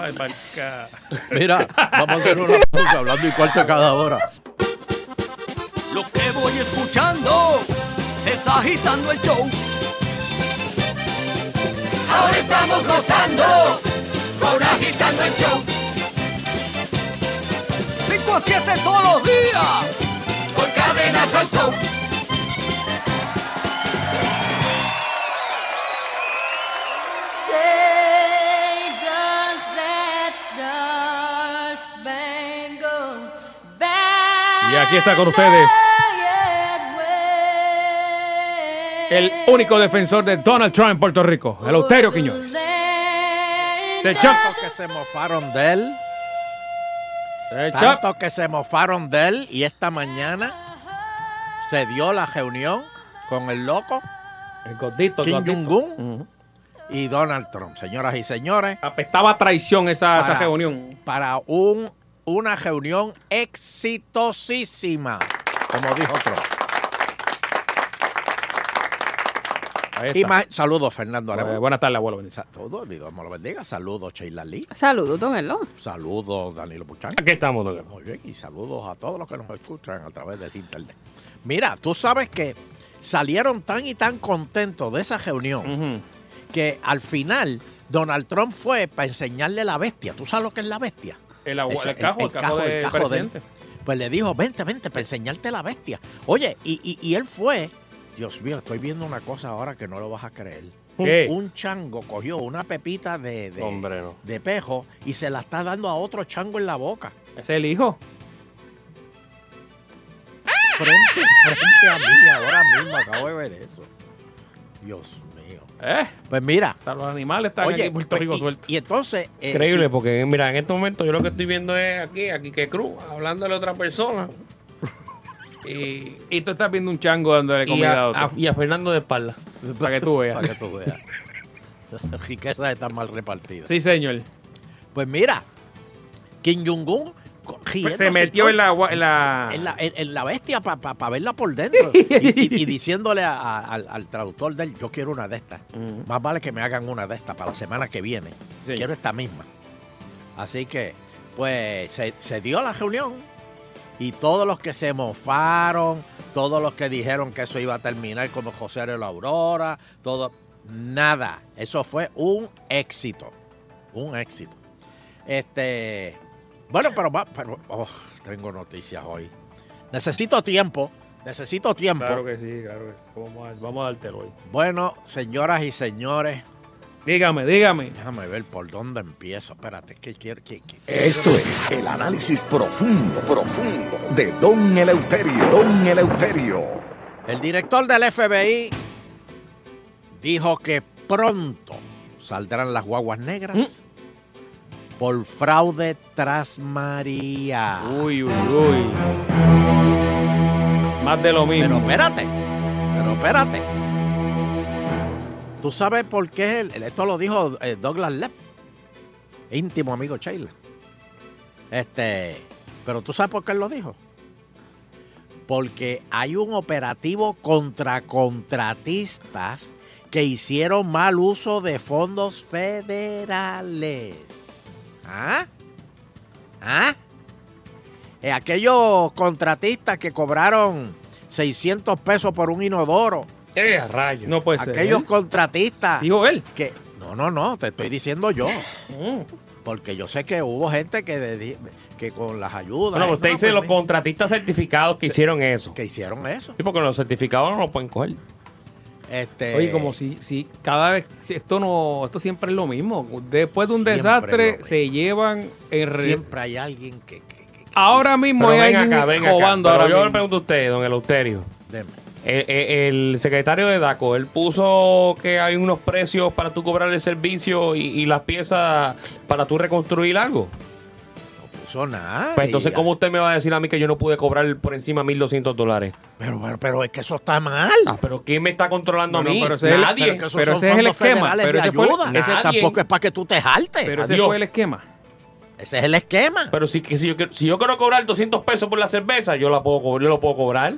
*laughs* Mira, vamos a hacer una pausa hablando y cuarto de cada hora. Lo que voy escuchando es agitando el show. Ahora estamos gozando con agitando el show. 5 a 7 todos los días. Por cadenas al show. Y aquí está con ustedes el único defensor de Donald Trump en Puerto Rico, el Eleuterio Quiñones. De Chocos que se mofaron de él tanto que se mofaron de él. Y esta mañana se dio la reunión con el loco El gordito, Kim. Jong-un y Donald Trump. Señoras y señores, Apestaba a traición esa, esa reunión. para un, una reunión exitosísima, como dijo Trump. Ahí está. saludos, Fernando Eh, Arevalo. buenas tardes, abuelo. Saludos, Dios me lo bendiga. Saludos, Sheila Lee. Saludos, don Elón. Saludos, Danilo Buchan. Aquí estamos, don Elon. Muy bien, y saludos a todos los que nos escuchan a través del internet. Mira, tú sabes que salieron tan y tan contentos de esa reunión que al final Donald Trump fue para enseñarle la bestia. ¿Tú sabes lo que es la bestia? El, Ese- el cajo, el, cajo, del del- presidente. Pues le dijo, vente, vente, para enseñarte la bestia. Oye, y, y- y él fue, Dios mío, estoy viendo una cosa ahora que no lo vas a creer. ¿Qué? Un chango cogió una pepita de, de, Hombre, no. de pejo y se la está dando a otro chango en la boca. Ese es el hijo. Frente, frente a mí, ahora mismo acabo de ver eso. Dios mío. ¿Eh? Pues mira, Hasta Los animales están aquí en Puerto pues, Rico y- sueltos. Y, entonces... eh, Increíble, porque mira, en este momento yo lo que estoy viendo es aquí, aquí que Cruz, hablándole a otra persona. Y, Y tú estás viendo un chango dándole comida a, a, otro. a- y a Fernando de espalda. para que tú veas. Para que tú veas. Las riquezas están mal repartidas. Sí, señor. Pues mira, Kim Jong-un riéndose Se metió en la, en la... en la, en- en la bestia para verla por dentro *laughs* y, y- y diciéndole a- a- al, al traductor de él, yo quiero una de estas. Más vale que me hagan una de estas para la semana que viene. Sí. Quiero esta misma. Así que, pues, se, se dio la reunión y todos los que se mofaron, todos los que dijeron que eso iba a terminar como José de la Aurora, todo, nada. Eso fue un éxito. Un éxito. Este, bueno, pero, pero oh, tengo noticias hoy. Necesito tiempo. Necesito tiempo. Claro que sí, claro que sí. Vamos a, vamos a dártelo hoy. Bueno, señoras y señores, Dígame, dígame. déjame ver por dónde empiezo. Espérate, es que quiero que, que- Esto es el análisis profundo, profundo de Don Eleuterio. Don Eleuterio. El director del FBI dijo que pronto saldrán las guaguas negras por fraude tras María. Uy, uy, uy. Más de lo Pero mismo. espérate, pero espérate. ¿Tú sabes por qué? esto lo dijo eh, Douglas Leff, íntimo amigo Sheila. Este, pero ¿tú sabes por qué él lo dijo? Porque hay un operativo contra contratistas que hicieron mal uso de fondos federales. ¿Ah? ¿Ah? Eh, aquellos contratistas que cobraron 600 pesos por un inodoro. ¡Eh! No puede ser. Aquellos contratistas Dijo él. que... No, no, no, te estoy diciendo yo. Mm. Porque yo sé que hubo gente que, que con las ayudas... Bueno, eh, usted no, dice pues, los contratistas certificados que hicieron eso. que hicieron eso. Sí, porque los certificados no los pueden coger. Este, Oye, como si, si cada vez, si esto no, esto siempre es lo mismo. Después de un Siempre desastre, se llevan en re- Siempre hay alguien que... que- que- que- Ahora mismo Pero hay alguien acá, ven acá. robando Pero ahora yo le mismo. pregunto a usted, don Eleuterio. Deme. El, secretario de DACO, él puso que hay unos precios para tú cobrar el servicio y, y las piezas para tú reconstruir algo. No puso nada. Pues entonces, ¿cómo usted me va a decir a mí que yo no pude cobrar por encima 1.200 dólares? Pero, pero, pero es que eso está mal. Ah, pero ¿quién me está controlando No, a no, mí? pero ese es el- Nadie. Pero ese es el esquema, pero ese fue ese- Tampoco es para que tú te jaltes. Pero ese Adiós. fue el esquema. Ese es el esquema. Pero si, que si, yo, quiero- si yo quiero cobrar 200 pesos por la cerveza, yo la puedo cobrar, yo lo puedo cobrar.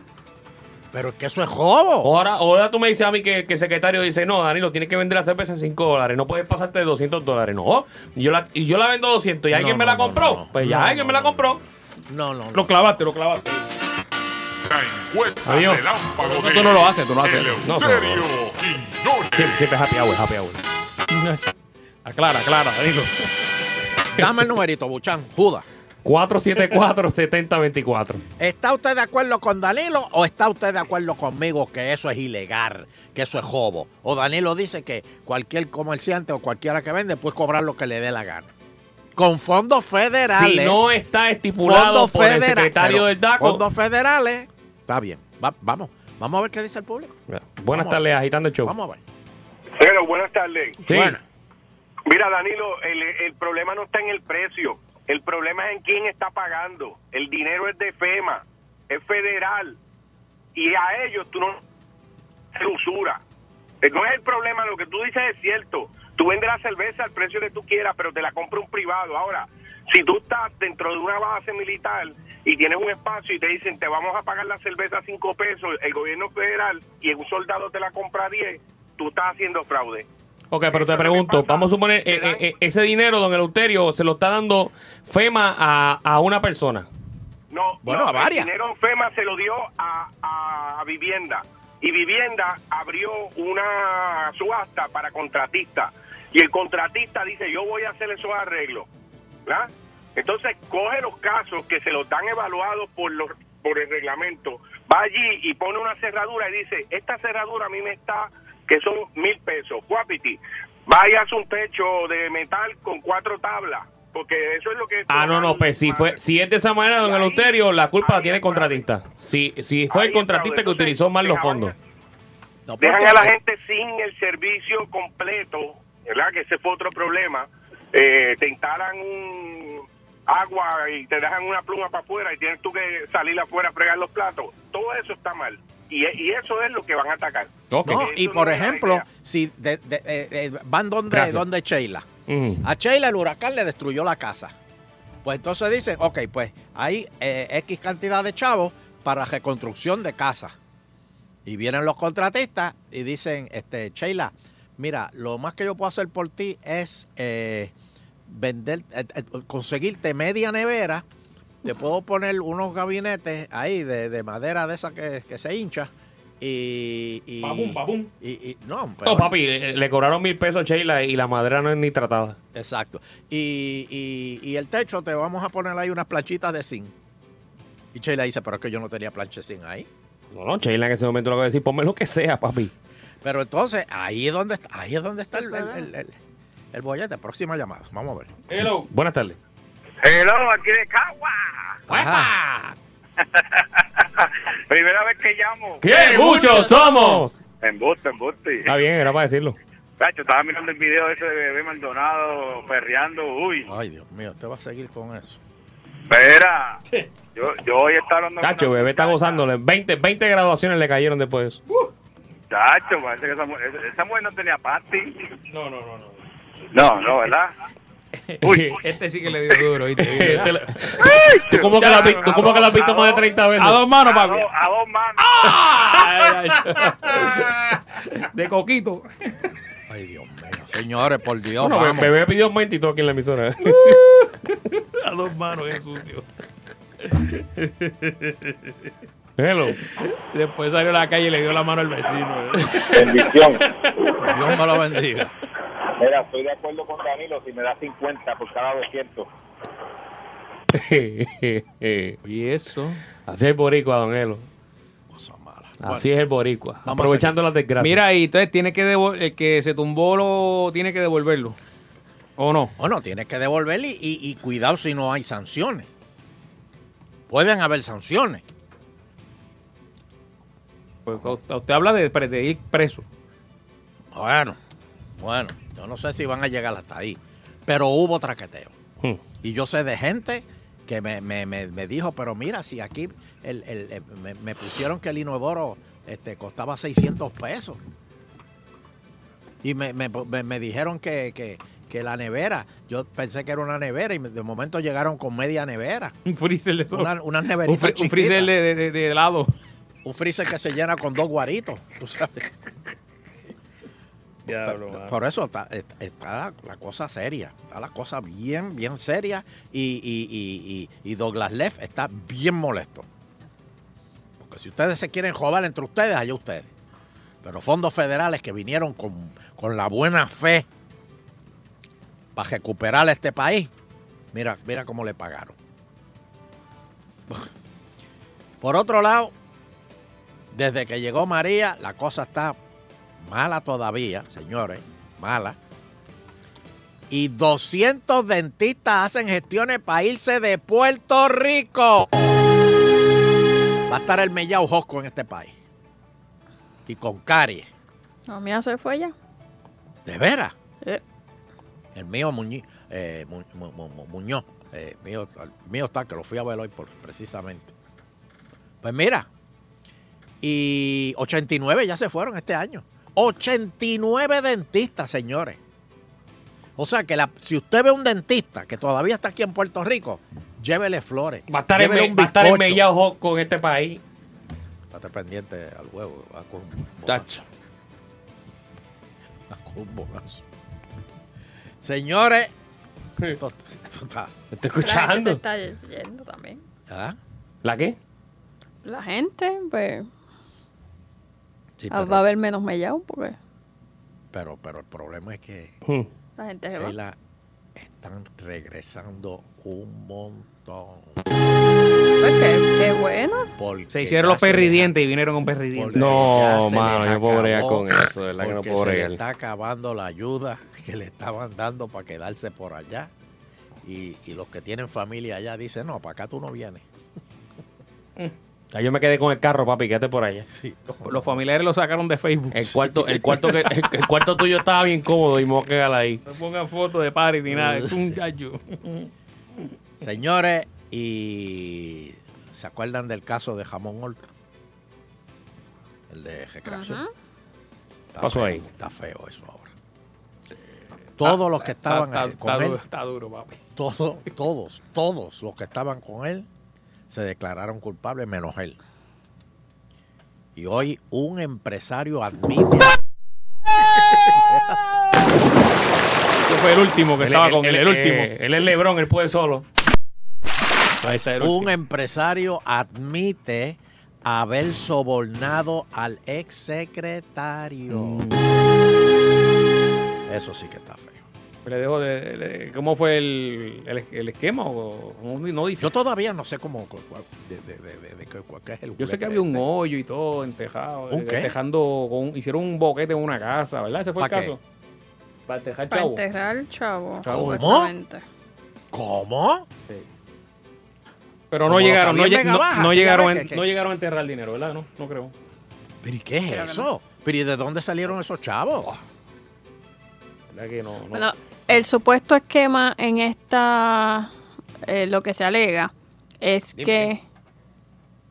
Pero es que eso es robo. Ahora, ahora tú me dices a mí que, que el secretario dice, no, Danilo, tienes que vender la cerveza en 5 dólares, no puedes pasarte de 200 dólares. No, y yo la, y yo la vendo 200 y alguien No, me la no, compró. no, no. Pues ya No, alguien no, me la compró. No, no, no. Lo clavaste, lo clavaste. encuesta Adiós. de tú no lo haces, tú no haces. Eleuterio No, no, no. Quiñones. Siempre, siempre es happy hour, happy hour. *laughs* Aclara, aclara, Danilo. Dame el numerito, Buchan. Judas. 474-7024. ¿Está usted de acuerdo con Danilo o está usted de acuerdo conmigo que eso es ilegal, que eso es jobo? O Danilo dice que cualquier comerciante o cualquiera que vende puede cobrar lo que le dé la gana. con fondos federales. Si no está estipulado fondos por el federa- secretario del DACO. Fondos federales. Está bien. Va- vamos. Vamos a ver qué dice el público. Buenas tardes, agitando el show. Vamos a ver. Pero buenas tardes. Sí. Bueno. Mira, Danilo, el, el problema no está en el precio. El problema es en quién está pagando. El dinero es de FEMA, es federal. Y a ellos tú no usura. Eh, No es el problema, lo que tú dices es cierto. Tú vendes la cerveza al precio que tú quieras, pero te la compra un privado. Ahora, si tú estás dentro de una base militar y tienes un espacio y te dicen te vamos a pagar la cerveza a cinco pesos, el gobierno federal y un soldado te la compra a 10, tú estás haciendo fraude. Ok, pero te pregunto, vamos a suponer, eh, eh, eh, ese dinero, don Eleuterio, se lo está dando FEMA a, a una persona. No, Bueno, no, a varias. El dinero FEMA se lo dio a, a Vivienda. Y Vivienda abrió una subasta para contratistas. Y el contratista dice, yo voy a hacer esos arreglos. ¿verdad? Entonces, coge los casos que se los dan evaluados por, los, por el reglamento, va allí y pone una cerradura y dice, esta cerradura a mí me está, que son mil pesos. Guapiti, hacer un techo de metal con cuatro tablas. Porque eso es lo que... Ah, no, no, pues si, fue, si es de esa manera, don Eleuterio, la culpa la tiene el contratista. Si, si fue el contratista que utilizó mal los fondos. No, Dejan a la gente sin el servicio completo, ¿verdad? Que ese fue otro problema. Eh, te instalan un agua y te dejan una pluma para afuera y tienes tú que salir afuera a fregar los platos. Todo eso está mal. Y, y eso es lo que van a atacar. No, y por ejemplo, si de- de- eh, eh, van donde, donde Sheila. Ujú. A Sheila el huracán le destruyó la casa. Pues entonces dicen, ok, pues hay eh, X cantidad de chavos para reconstrucción de casa. Y vienen los contratistas y dicen, este, Sheila, mira, lo más que yo puedo hacer por ti es eh, vender, eh, eh, conseguirte media nevera. Te puedo poner unos gabinetes ahí de, de madera de esa que, que se hincha. Y, y, Pabum, pabum. y- y- no, pero- No, papi, le cobraron mil pesos a Sheila y la madera no es ni tratada. Exacto. Y, y- y el techo te vamos a poner ahí unas planchitas de zinc. Y Sheila dice, pero es que yo no tenía plancha de zinc ahí. No, no, Sheila en ese momento lo que va a decir, ponme lo que sea, papi. Pero entonces, ahí es donde está, ahí es donde está el, el, el, el- el bollete. Próxima llamada. Vamos a ver. Hello. Buenas tardes. Hello, aquí de Cagua. *laughs* Primera vez que llamo. ¡Qué muchos somos! Embuste, embuste. Está bien, era para decirlo. Cacho, estaba mirando el video ese de Bebé Maldonado perreando. Uy, Ay, Dios mío, te va a seguir con eso. espera. Yo, yo hoy estaba hablando Cacho, bebé está gozándole. 20, 20 graduaciones le cayeron después de eso. Chacho, parece que esa, mu- esa- esa mujer no tenía party. No, no, no, no. No, no, ¿verdad? Uy. *laughs* Este sí que le dio duro, ¿viste? *laughs* Te la- ¿Tú cómo que la tú cómo que la has visto más de 30 veces? A dos manos, A, dos- a dos manos. Ay. De coquito. Ay, Dios mío. Señores, por Dios, Bueno, vamos. bebé pidió y todo aquí en la emisora. *laughs* A dos manos, es sucio. Hello. Después salió a la calle y le dio la mano al vecino. ¿eh? Bendición. Dios me lo bendiga. Mira, estoy de acuerdo con Danilo si me da 50 por cada 200. *laughs* Y eso. Así es el boricua, don Elo. Así es el boricua. Vamos Aprovechando las desgracias. Mira, y entonces tiene que el que se tumbó lo tiene que devolverlo. ¿O no? Bueno, tienes que devolver y, y- y cuidado si no hay sanciones. Pueden haber sanciones. Pues usted, usted habla de ir preso. Bueno, bueno, yo no sé si van a llegar hasta ahí. Pero hubo traqueteo. Hmm. Y yo sé de gente que me, me- me- me dijo, pero mira, si aquí el- el- el- me, pusieron que el inodoro este, costaba 600 pesos. Y me, me- me- me dijeron que, que- que la nevera, yo pensé que era una nevera y de momento llegaron con media nevera. Un freezer de. Una, unas un, un freezer de- de helado. Un freezer que se llena con dos guaritos, tú sabes. Diablo, Por- eso está, la, la cosa seria, está la cosa bien, bien seria y, y- y- y- y Douglas Leff está bien molesto. Porque si ustedes se quieren joder entre ustedes, allá ustedes. Pero fondos federales que vinieron con, con la buena fe para recuperar este país, mira, mira cómo le pagaron. Por otro lado, desde que llegó María, la cosa está mala todavía, señores, mala. Y 200 dentistas hacen gestiones para irse de Puerto Rico. Va a estar el mellao Josco en este país. Y con caries. No, mía se fue ya. ¿De veras? El mío eh, Mu- Mu- Mu- Mu- Muñoz. eh, mío, el mío está, que lo fui a ver hoy por, precisamente. Pues mira. Y 89 ya se fueron este año. 89 dentistas, señores. O sea que la- si usted ve un dentista que todavía está aquí en Puerto Rico, llévele flores. Va a estar en, llévele me- va a estar en bizcocho. Mellao Josco en este país. Estate pendiente al huevo. Va con, Tacho. va con un bonazo. Señores, esto, esto está. Te estoy La gente se escuchando. está yendo también. ¿ah? ¿La qué? La gente, pues, Sí, ah, pero- va a haber menos mellao porque Pero, pero el problema es que, Hmm. la gente se va. Sheila, están regresando un montón. Pues qué, qué bueno. Porque Se hicieron los perridientes y vinieron con perridientes. No, mano, yo puedo bregar acabó, con eso, de verdad que no puedo se le bregar. está acabando la ayuda que le estaban dando para quedarse por allá. Y, y los que tienen familia allá dicen, no, para acá tú no vienes. Yo me quedé con el carro, papi, quédate por allá. Sí. Los, los familiares lo sacaron de Facebook. El cuarto, el cuarto que, el, el cuarto tuyo estaba bien cómodo y me voy a quedar ahí. No pongan fotos de party ni nada. Es un gallo. Señores, y ¿se acuerdan del caso de Jamón Horta? El de recreación. Está Pasó feo, ahí. Está feo eso ahora. Todos los que estaban Está, con está él, duro, está duro, papi. todos, todos, todos los que estaban con él se declararon culpables menos él. Y hoy un empresario admite Ese fue el último que estaba con él, el, último. eh, él es Lebrón, él puede solo. El un último. empresario admite haber sobornado al ex secretario. Mm. Eso sí que está. Le dejo de, de- ¿Cómo fue el, el, el esquema? O, no dice. Yo todavía no sé cómo de, de- de- de- de qué- cuál es el Yo sé que había un este. hoyo y todo entejado. ¿Un qué? Tejando con, hicieron un boquete en una casa, ¿verdad? Ese fue el caso. Para entejar Para chavo. enterrar al chavo. ¿Cómo? ¿Cómo? Pero no llegaron, no, llegaron, en- no llegaron a enterrar el dinero, ¿verdad? No, no creo. ¿Pero y qué es Creo eso? ¿Pero y de dónde salieron esos chavos? ¿Verdad que no? no? Bueno, el supuesto esquema en esta, eh, lo que se alega, es Dime.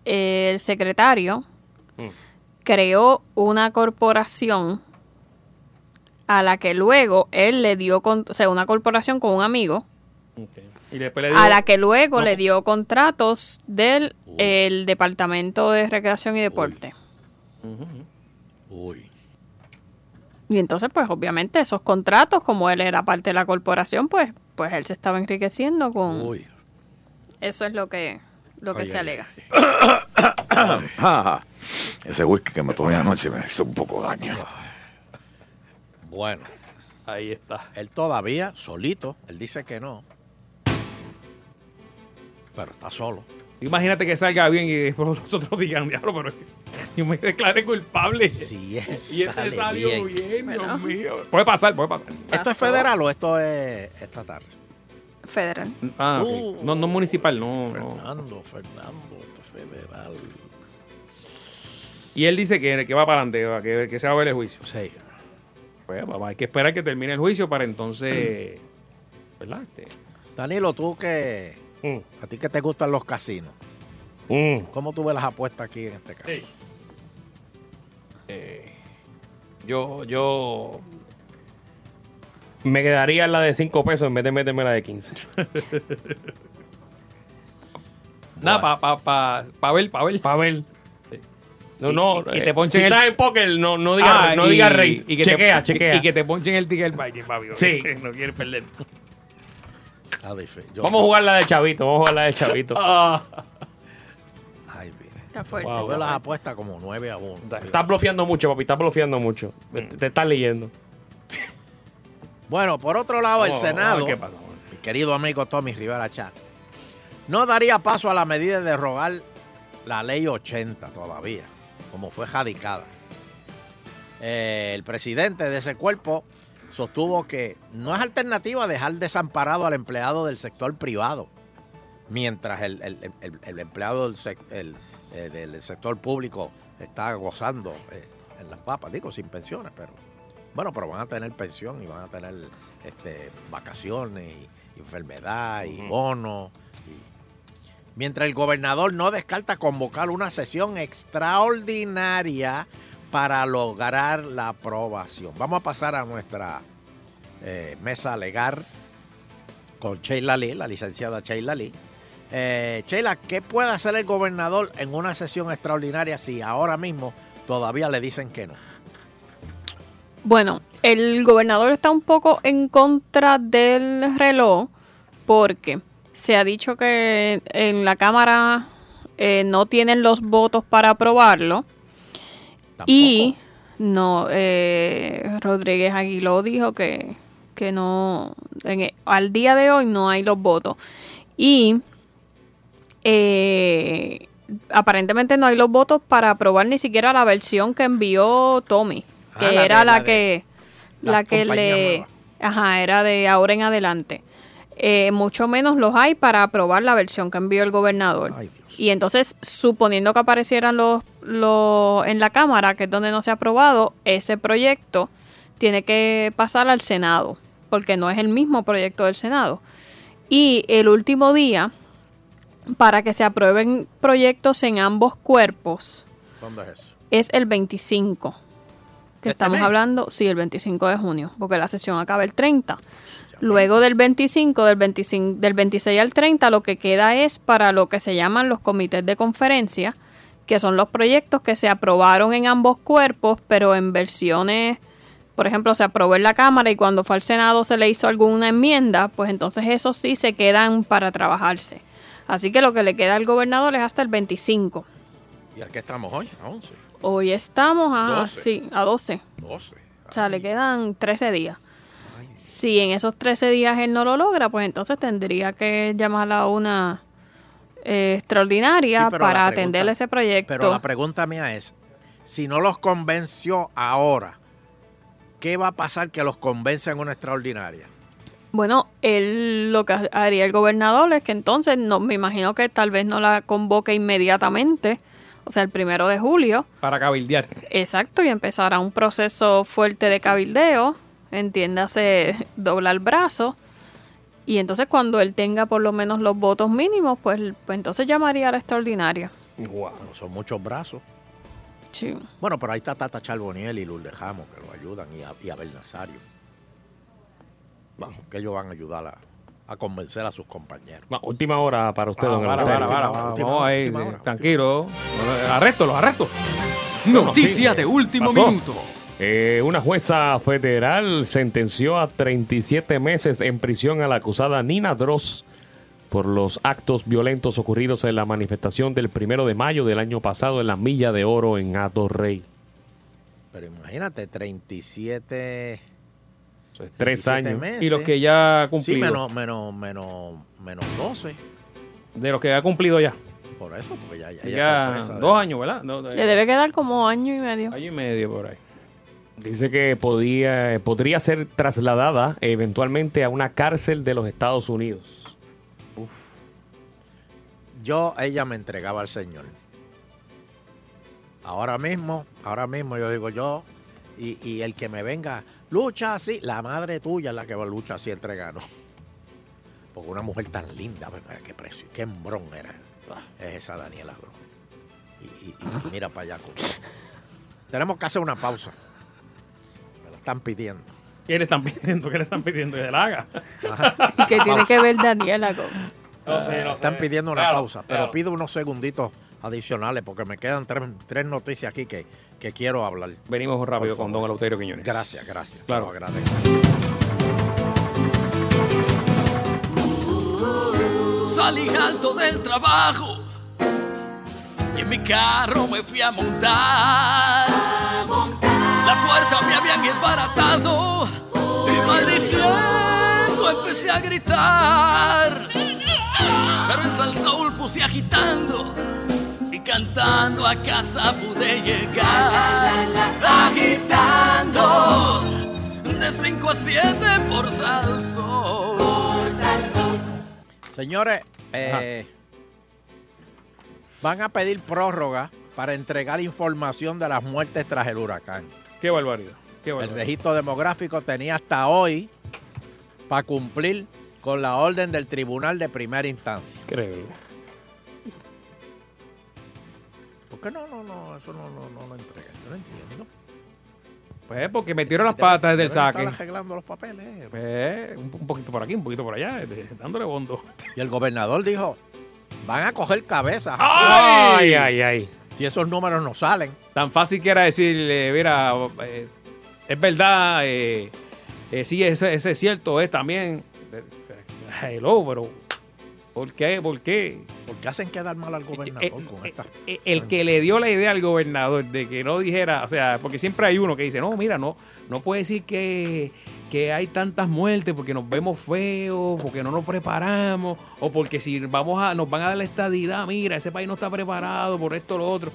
que el secretario Mm. creó una corporación a la que luego él le dio, con- o sea, una corporación con un amigo. Y le a la que luego no. le dio contratos del Uy. el Departamento de Recreación y Deporte. Uy. Y entonces, pues obviamente esos contratos, como él era parte de la corporación, pues, pues él se estaba enriqueciendo con... Uy. Eso es lo que, lo que Ay, se ay, alega. *coughs* Ah, ese whisky que me tomé anoche me hizo un poco daño. Bueno, ahí está. él todavía, solito, él dice que no. Pero está solo. Imagínate que salga bien y después los otros digan, diablo, pero yo me declaré culpable. Él y este sale salió bien. bien, Bueno. Dios mío. Puede pasar, puede pasar. ¿Esto es federal o esto es estatal? Federal. Ah. Uh, no, no municipal, no, no. Fernando, Fernando, esto es federal. Y él dice que, que va para adelante, va, que, que se va a ver el juicio. Sí. Pues papá, hay que esperar que termine el juicio para entonces, *clears throat* ¿verdad? Este, Danilo, tú que Mm, a ti que te gustan los casinos, mm. ¿cómo tú ves las apuestas aquí en este caso? Eh, yo, yo me quedaría en la de 5 pesos en vez de meterme la de 15. Nada, para pa, pa, pa ver, para ver. Para ver. No, no. Y- y te eh, ponchen si el- estás en póker, no, no diga, Ah, no diga rey. y que chequea, te, chequea. Y, y que te ponchen el ticket papi. papi, Sí. *laughs* No quieres perder. Yo- Vamos a jugar la de Chavito, vamos a jugar la de Chavito. *laughs* Está fuerte. Wow. Las apuestas como 9 a 1. Estás bloqueando mucho, papi, estás bloqueando mucho. Te, te estás leyendo. Bueno, por otro lado, el vamos, Senado, mi querido amigo Tommy Rivera Chat, no daría paso a la medida de rogar la ley 80 todavía, como fue radicada. Eh, el presidente de ese cuerpo sostuvo que no es alternativa dejar desamparado al empleado del sector privado, mientras el, el- el- el empleado del, sec- el, eh, del sector público está gozando eh, en las papas, digo, sin pensiones, pero bueno, pero van a tener pensión y van a tener este, vacaciones y enfermedad y bonos. y- Mientras el gobernador no descarta convocar una sesión extraordinaria para lograr la aprobación. Vamos a pasar a nuestra eh, mesa legal con Sheila Lee, la licenciada Sheila Lee. Eh, Sheila, ¿qué puede hacer el gobernador en una sesión extraordinaria si ahora mismo todavía le dicen que no? Bueno, el gobernador está un poco en contra del reloj porque se ha dicho que en la Cámara eh, no tienen los votos para aprobarlo. Y no, eh, Rodríguez Aguiló dijo que, que no, en al día de hoy no hay los votos. Y eh, aparentemente no hay los votos para aprobar ni siquiera la versión que envió Tommy, Ah, que la era de- la, que la la que le nueva. ajá, era de ahora en adelante. Eh, mucho menos los hay para aprobar la versión que envió el gobernador. Y entonces, suponiendo que aparecieran los, los en la Cámara, que es donde no se ha aprobado, ese proyecto tiene que pasar al Senado, porque no es el mismo proyecto del Senado. Y el último día, para que se aprueben proyectos en ambos cuerpos, ¿Dónde es eso? es el 25. Que ¿Este estamos mes? hablando, sí, el 25 de junio, porque la sesión acaba el 30. Luego del 25, del 25, del 26 al 30, lo que queda es para lo que se llaman los comités de conferencia, que son los proyectos que se aprobaron en ambos cuerpos, pero en versiones, por ejemplo, se aprobó en la Cámara y cuando fue al Senado se le hizo alguna enmienda, pues entonces esos sí se quedan para trabajarse. Así que lo que le queda al gobernador es hasta el 25. ¿Y a qué estamos hoy? A 11. Hoy estamos a, 12. sí, a 12. 12. O sea, le quedan 13 días. Si en esos 13 días él no lo logra, pues entonces tendría que llamar a una eh, extraordinaria Sí, para pregunta- atender ese proyecto. Pero la pregunta mía es, si no los convenció ahora, ¿qué va a pasar que los convence en una extraordinaria? Bueno, él lo que haría el gobernador es que entonces, no, me imagino que tal vez no la convoque inmediatamente, o sea, el primero de julio, Para cabildear. Exacto, y empezará un proceso fuerte de cabildeo, entiéndase *laughs* doblar brazo, y entonces cuando él tenga por lo menos los votos mínimos, pues, pues entonces llamaría a la extraordinaria. Wow. Son muchos brazos. Sí. Bueno, pero ahí está Tata Charboniel y Lourdes Jamos que lo ayudan y, a, y Abel Nazario. Vamos, que ellos van a ayudar a, a convencer a sus compañeros. Va, última hora para usted, Ah, don para, para, para, última vamos ahí, última hora, tranquilo. Arresto, los arresto. Noticia de último Pasó. minuto. Eh, una jueza federal sentenció a 37 meses en prisión a la acusada Nina Dross por los actos violentos ocurridos en la manifestación del primero de mayo del año pasado en la Milla de Oro en Hato Rey. Pero imagínate, 37... Tres 37 años. meses. Y los que ya ha Sí, cumplido. menos, menos, menos, menos 12. De los que ha cumplido ya. Por eso, porque ya... Ya, Ya, de- dos años, ¿verdad? No, Le debe quedar como año y medio. Año y medio por ahí. Dice que podía, podría ser trasladada eventualmente a una cárcel de los Estados Unidos. Yo, ella me entregaba al Señor. Ahora mismo, ahora mismo yo digo yo, y, y el que me venga, lucha así, la madre tuya es la que va a luchar así entregando. Porque una mujer tan linda, pues, mira qué precio, qué embrón era. Es esa Daniela Bro. Y, y- y mira para allá. Tenemos que hacer una pausa. Me la están pidiendo. ¿Qué le están pidiendo? ¿Qué le están pidiendo? Que la haga. ¿Y qué tiene que ver Daniela con? No sé, no Están sé. pidiendo una Claro, pausa, pero pido unos segunditos adicionales porque me quedan tres, tres noticias aquí que, que quiero hablar. Venimos rápido con don Eleuterio Quiñones. Gracias, gracias. Claro. agradezco. Salí alto del trabajo y en mi carro me fui a montar. La puerta me habían desbaratado y maldiciendo empecé a gritar. Pero en Salsoul puse agitando cantando a casa pude llegar. Agitando De 5 a 7 por Salsón. Señores, eh, van a pedir prórroga para entregar información de las muertes tras el huracán. Qué barbaridad. Qué El barbaridad. registro demográfico tenía hasta hoy para cumplir con la orden del tribunal de primera instancia. Increíble. ¿Por qué no, no, no, eso no, no, no lo entregan? Yo no entiendo. Pues porque metieron las patas desde el Deben saque. estar arreglando los papeles. Pues, un, un poquito por aquí, un poquito por allá, eh, dándole bondo. Y el gobernador dijo, van a coger cabeza Ay, ay, ay. si esos números no salen. Tan fácil que era decirle, mira, eh, es verdad, eh, eh, sí, ese, ese es cierto, es también. eh, Hello, pero ¿por qué? ¿Por qué? ¿Por qué hacen quedar mal al gobernador con esta? Eh, El que le dio la idea al gobernador de que no dijera, o sea, porque siempre hay uno que dice, no, mira, no, no puede decir que, que hay tantas muertes porque nos vemos feos, porque no nos preparamos, o porque si vamos a, nos van a dar la estadidad, mira, ese país no está preparado por esto o lo otro.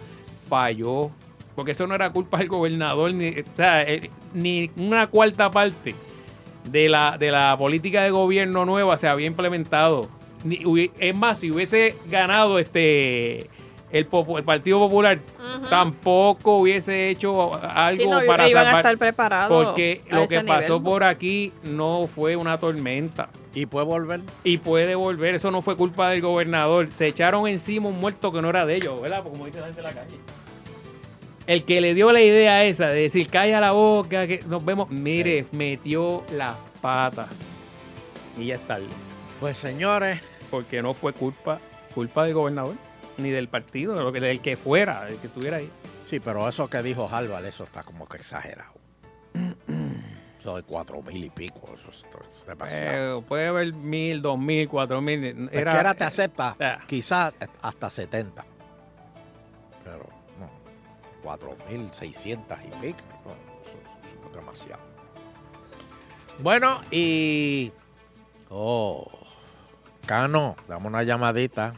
Falló. Porque eso no era culpa del gobernador, ni, o sea, eh, ni una cuarta parte de la, de la política de gobierno nueva se había implementado. Es más, si hubiese ganado este el, el Partido Popular, tampoco hubiese hecho algo Sí, no, para iban a salvar. estar preparados Porque a lo ese que pasó nivel. por aquí no fue una tormenta. Y puede volver. Y puede volver. Eso no fue culpa del gobernador. Se echaron encima un muerto que no era de ellos, ¿verdad? Como dice la gente en la calle. El que le dio la idea esa de decir, calla la boca, que nos vemos, mire, metió las patas. Y ya está. Pues señores, Porque no fue culpa, culpa del gobernador, ni del partido, de lo que- del que fuera, del que estuviera ahí. sí, pero eso que dijo Harvard, eso está como que exagerado. Eso de cuatro mil y pico, eso es, es demasiado. Eh, puede haber mil, dos mil, cuatro mil. Es Era, que ahora te acepta eh, quizás hasta 70. Pero no, 4.600 y pico. no, eso, eso es demasiado. Bueno, y... Oh, Cano, dame una llamadita.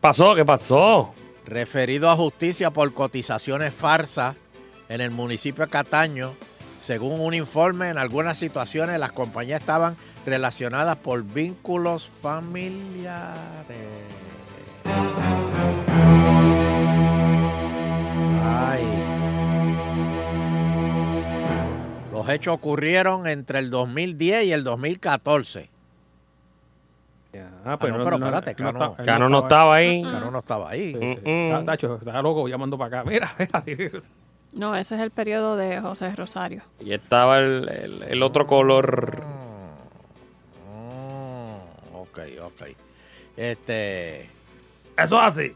¿Pasó? ¿Qué pasó? Referido a justicia por cotizaciones farsas en el municipio de Cataño, según un informe, en algunas situaciones las compañías estaban relacionadas por vínculos familiares. Ay. Los hechos ocurrieron entre el 2010 y el 2014. Ah, pero no, no, pero no, espérate, no Cano. no estaba ahí. Cano no estaba ahí. Sí, sí. Mm, mm. Ah, Tacho, está loco llamando para acá. Mira, mira. No, ese es el periodo de José Rosario. Y estaba el, el- el otro color. Mm, ok, ok. Este, Eso es así.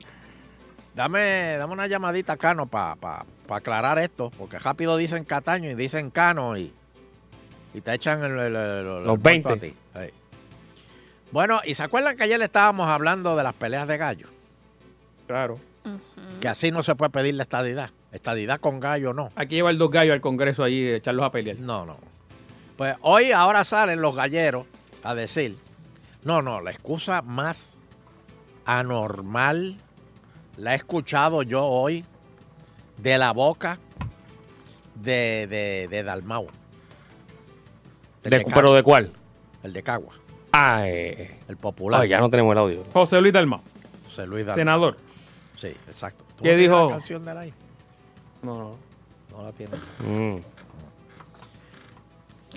dame, dame una llamadita, Cano, para aclarar esto, porque rápido dicen Cataño y dicen Cano y, y te echan el, el- el- el- el Los cuento 20. a ti. Ey. Bueno, ¿y se acuerdan que ayer estábamos hablando de las peleas de gallo? Claro. Que así no se puede pedir la estadidad. Estadidad con gallo no. Hay que llevar dos gallos al Congreso allí y echarlos a pelear. No, no. Pues hoy ahora salen los galleros a decir, no, no, la excusa más anormal la he escuchado yo hoy de la boca de, de, de Dalmau. De- ¿Pero de cuál? El de Cagua, Eh, el popular. ya no tenemos el audio. José Luis Dalmau, José Luis senador. Sí, exacto. ¿Tú ¿Qué no dijo? La canción de? No, no. No la tienes. Mm.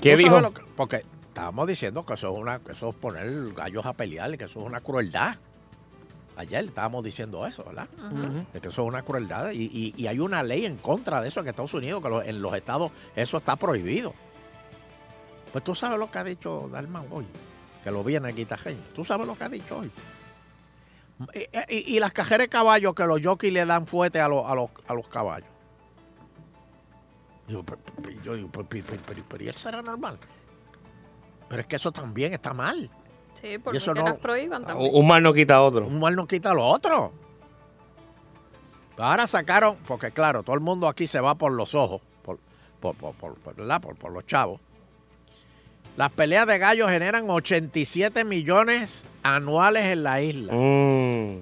¿Qué ¿Tú dijo? que- porque estábamos diciendo que eso es una, que eso es poner gallos a pelear y que eso es una crueldad. Ayer estábamos diciendo eso, ¿verdad? De que eso es una crueldad. Y, y- y hay una ley en contra de eso en Estados Unidos, que lo- en los estados eso está prohibido. Pues tú sabes lo que ha dicho Dalman hoy, que lo vi en el guitajeño. Tú sabes lo que ha dicho hoy. Y, y- y las cajeras de caballos que los jockeys le dan fuerte a, los- a, los, a los caballos. Pero- yo digo, pero, pero- pero- pero ¿y él será normal? Pero es que eso también está mal. Sí, porque eso que no- las prohíban también. Un mal no quita otro. Un mal no quita lo otro. Ahora sacaron, porque claro, todo el mundo aquí se va por los ojos, por, por, por, por- por- ¿verdad? por, por los chavos. Las peleas de gallos generan 87 millones anuales en la isla. Mm.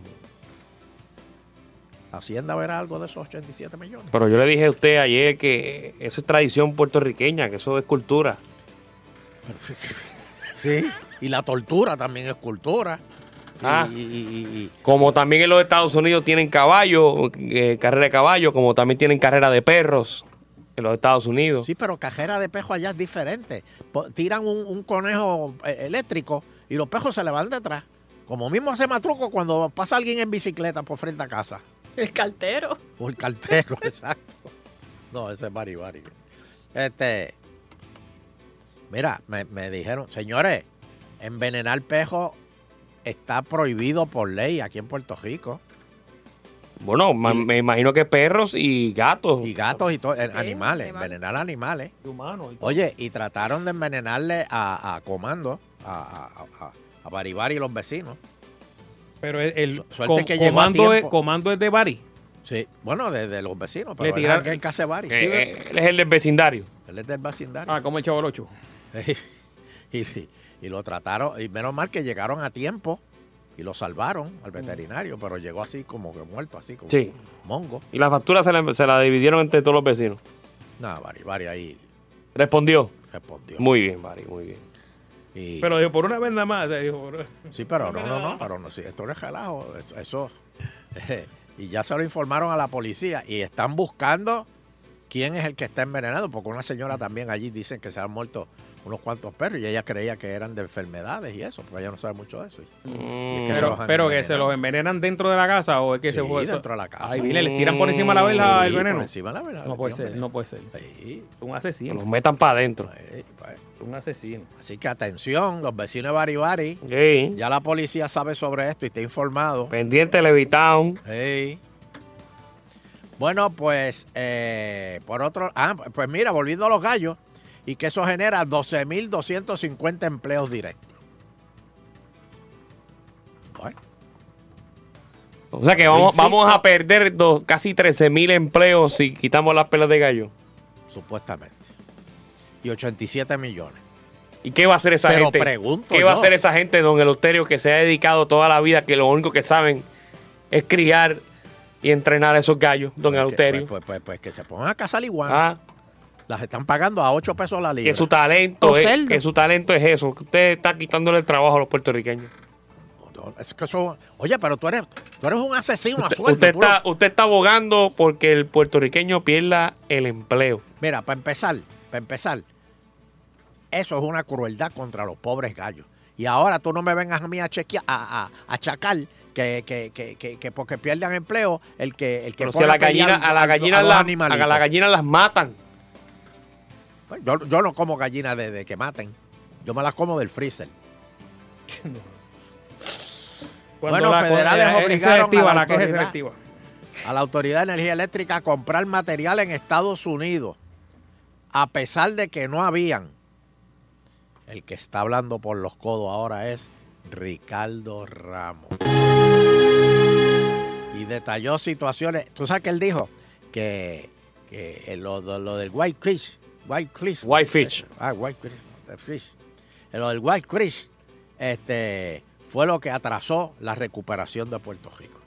Hacienda verá algo de esos 87 millones. Pero yo le dije a usted ayer que eso es tradición puertorriqueña, que eso es cultura. *laughs* Sí, y la tortura también es cultura. Ah. y- y- y- Como también en los Estados Unidos tienen caballo, eh, carrera de caballo, como también tienen carrera de perros en los Estados Unidos. Sí, pero cajera de pejo allá es diferente. Tiran un, un conejo eh, eléctrico y los pejos se le van detrás. Como mismo hace Matruco cuando pasa alguien en bicicleta por frente a casa. El cartero. O el cartero, *laughs* exacto. No, ese es Bari Bari. Este. Mira, me, me dijeron, señores, envenenar pejo está prohibido por ley aquí en Puerto Rico. Bueno, ma- me imagino que perros y gatos. Y gatos y todo, Sí, animales, animal. envenenar animales. Y todo. Oye, y trataron de envenenarle a, a Comando, a, a, a, a Baribari y los vecinos. Pero el, el com- que llegó a comando, es, tiempo. comando es de Bari. Sí, bueno, de, de los vecinos, pero Le él que hace Bari. Eh, eh, él es el del vecindario. Él es del vecindario. Ah, como el chavo del 8. *laughs* y, y- y lo trataron, y menos mal que llegaron a tiempo y lo salvaron al veterinario, pero llegó así como que muerto, así como Sí. mongo. Y la factura se la, se la dividieron entre todos los vecinos. Nada, Bari, Bari ahí Respondió. respondió. Muy bien, Mari, muy bien. Y- Pero dijo, por una vez nada más. dijo, por- sí, pero no, no, no, pero no, sí, esto no es relajo, eso, eso, *laughs* y ya se lo informaron a la policía y están buscando quién es el que está envenenado, porque una señora también allí dicen que se han muerto unos cuantos perros y ella creía que eran de enfermedades y eso, porque ella no sabe mucho de eso. Y- y es que se Pero, que se los envenenan dentro de la casa o es que Sí, se fue dentro de la casa. Ay, mire, les tiran por encima de la verja Sí, el veneno. por encima de la verja no puede ser, veneno. no puede ser. Sí, un Que asesino. los metan para adentro. sí, pues. Un asesino. Así que atención, los vecinos de Bari Bari, Sí. ya la policía sabe sobre esto y está informado. Pendiente Levitown. Sí. Bueno, pues eh, por otro, ah, pues mira, volviendo a los gallos, y que eso genera 12.250 empleos directos. Bueno, O sea que vamos, vamos a perder dos- casi 13 mil empleos si quitamos las pelas de gallo. supuestamente. Y 87 millones. ¿Y qué va a hacer esa Pero gente? pregunto ¿Qué va a hacer esa gente, don Eleuterio, que se ha dedicado toda la vida, que lo único que saben es criar y entrenar a esos gallos, don Pues que- Eleuterio? Pues, pues, pues, que se pongan a cazar igual. Ah, Las están pagando a 8 pesos la libra. que su talento O es, que su talento es eso, que usted está quitándole el trabajo a los puertorriqueños. Es que eso- oye, pero tú eres, tú eres un asesino a Usted, sueldo. usted lo- está, usted está abogando porque el puertorriqueño pierda el empleo. Mira, para empezar, para empezar, eso es una crueldad contra los pobres gallos. Y ahora tú no me vengas a mí a chequear, a, a, a achacar que, que, que, que, que porque pierdan empleo, el que, el que Pero si a la gallina, a la gallina, los la- animalitos. a la gallina las matan. Yo, yo no como gallina de, de que maten. Yo me las como del freezer. *laughs* Bueno, federales es- es obligaron selectiva, a la la que es autoridad. selectiva. A la Autoridad de Energía Eléctrica a comprar material en Estados Unidos, a pesar de que no habían. El que está hablando por los codos ahora es Ricardo Ramos. Y detalló situaciones. ¿Tú sabes que él dijo? Que, que eh, lo, lo- lo del White Fish. White Fish. Ah, White Fish. the fish. Eh, Lo del White Fish este, fue lo que atrasó la recuperación de Puerto Rico.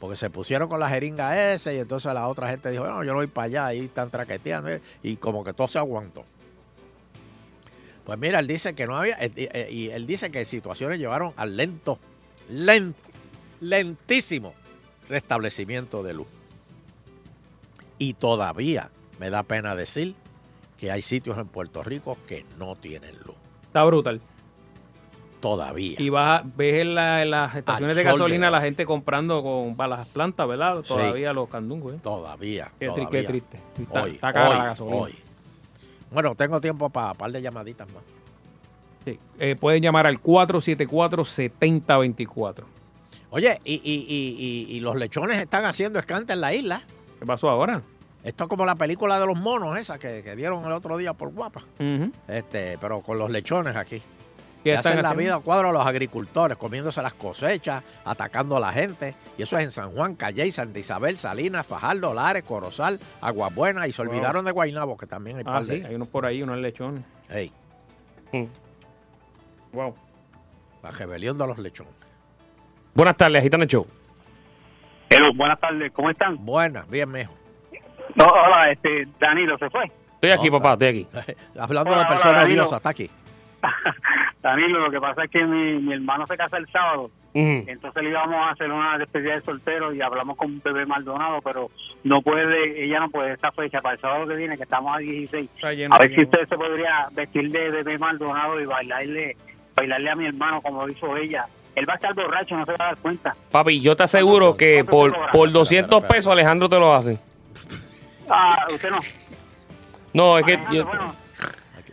Porque se pusieron con la jeringa ese y entonces la otra gente dijo, no, yo no voy para allá, ahí están traqueteando. eh, Y como que todo se aguantó. Pues mira, él dice que no había, eh, eh, y él dice que situaciones llevaron al lento, lento, lentísimo restablecimiento de luz. Y todavía me da pena decir que hay sitios en Puerto Rico que no tienen luz. Está brutal. Todavía. Y vas a, ves en, la- en las estaciones Al de sol gasolina de- la gente comprando con, para las plantas, ¿verdad? Sí. Todavía los candungos, ¿eh? Todavía. Qué, tri- todavía. qué triste. Está, Hoy, está cara hoy, la gasolina. hoy. Bueno, tengo tiempo para un par de llamaditas más. Sí. Eh, pueden llamar al 474-7024. Oye, y, y- y- y- y los lechones están haciendo escante en la isla. ¿Qué pasó ahora? Esto es como la película de los monos esa que, que dieron el otro día por guapa. Este, pero con los lechones aquí. ¿Qué Le están hacen la vida a cuadro a los agricultores, comiéndose las cosechas, atacando a la gente. Y eso es en San Juan, Calle, Santa Isabel, Salinas, Fajardo, Lares, Corozal, Aguabuena. Y se Wow. olvidaron de Guaynabo, que también hay Ah, par sí, de... hay unos por ahí, unos lechones. Ey, Wow. la rebelión de los lechones. Buenas tardes, Gitano Show. Hello, buenas tardes, ¿cómo están? Buenas, bien, mijo. No, hola, este, Danilo se fue. Estoy aquí, papá, estoy aquí. *laughs* Hablando Hola, de personas odiosas, está aquí. *laughs* Danilo, lo que pasa es que mi, mi hermano se casa el sábado. Entonces le íbamos a hacer una despedida de soltero y hablamos con Bebé Maldonado, pero no puede, ella no puede esta fecha para el sábado que viene, que estamos a 16. Está lleno A ver si usted se podría vestir de Bebé Maldonado y bailarle, bailarle a mi hermano como hizo ella. Él va a estar borracho, no se va a dar cuenta. Papi, yo te aseguro que por, por 200 pesos Alejandro te lo hace. Ah, usted no. No, es que yo-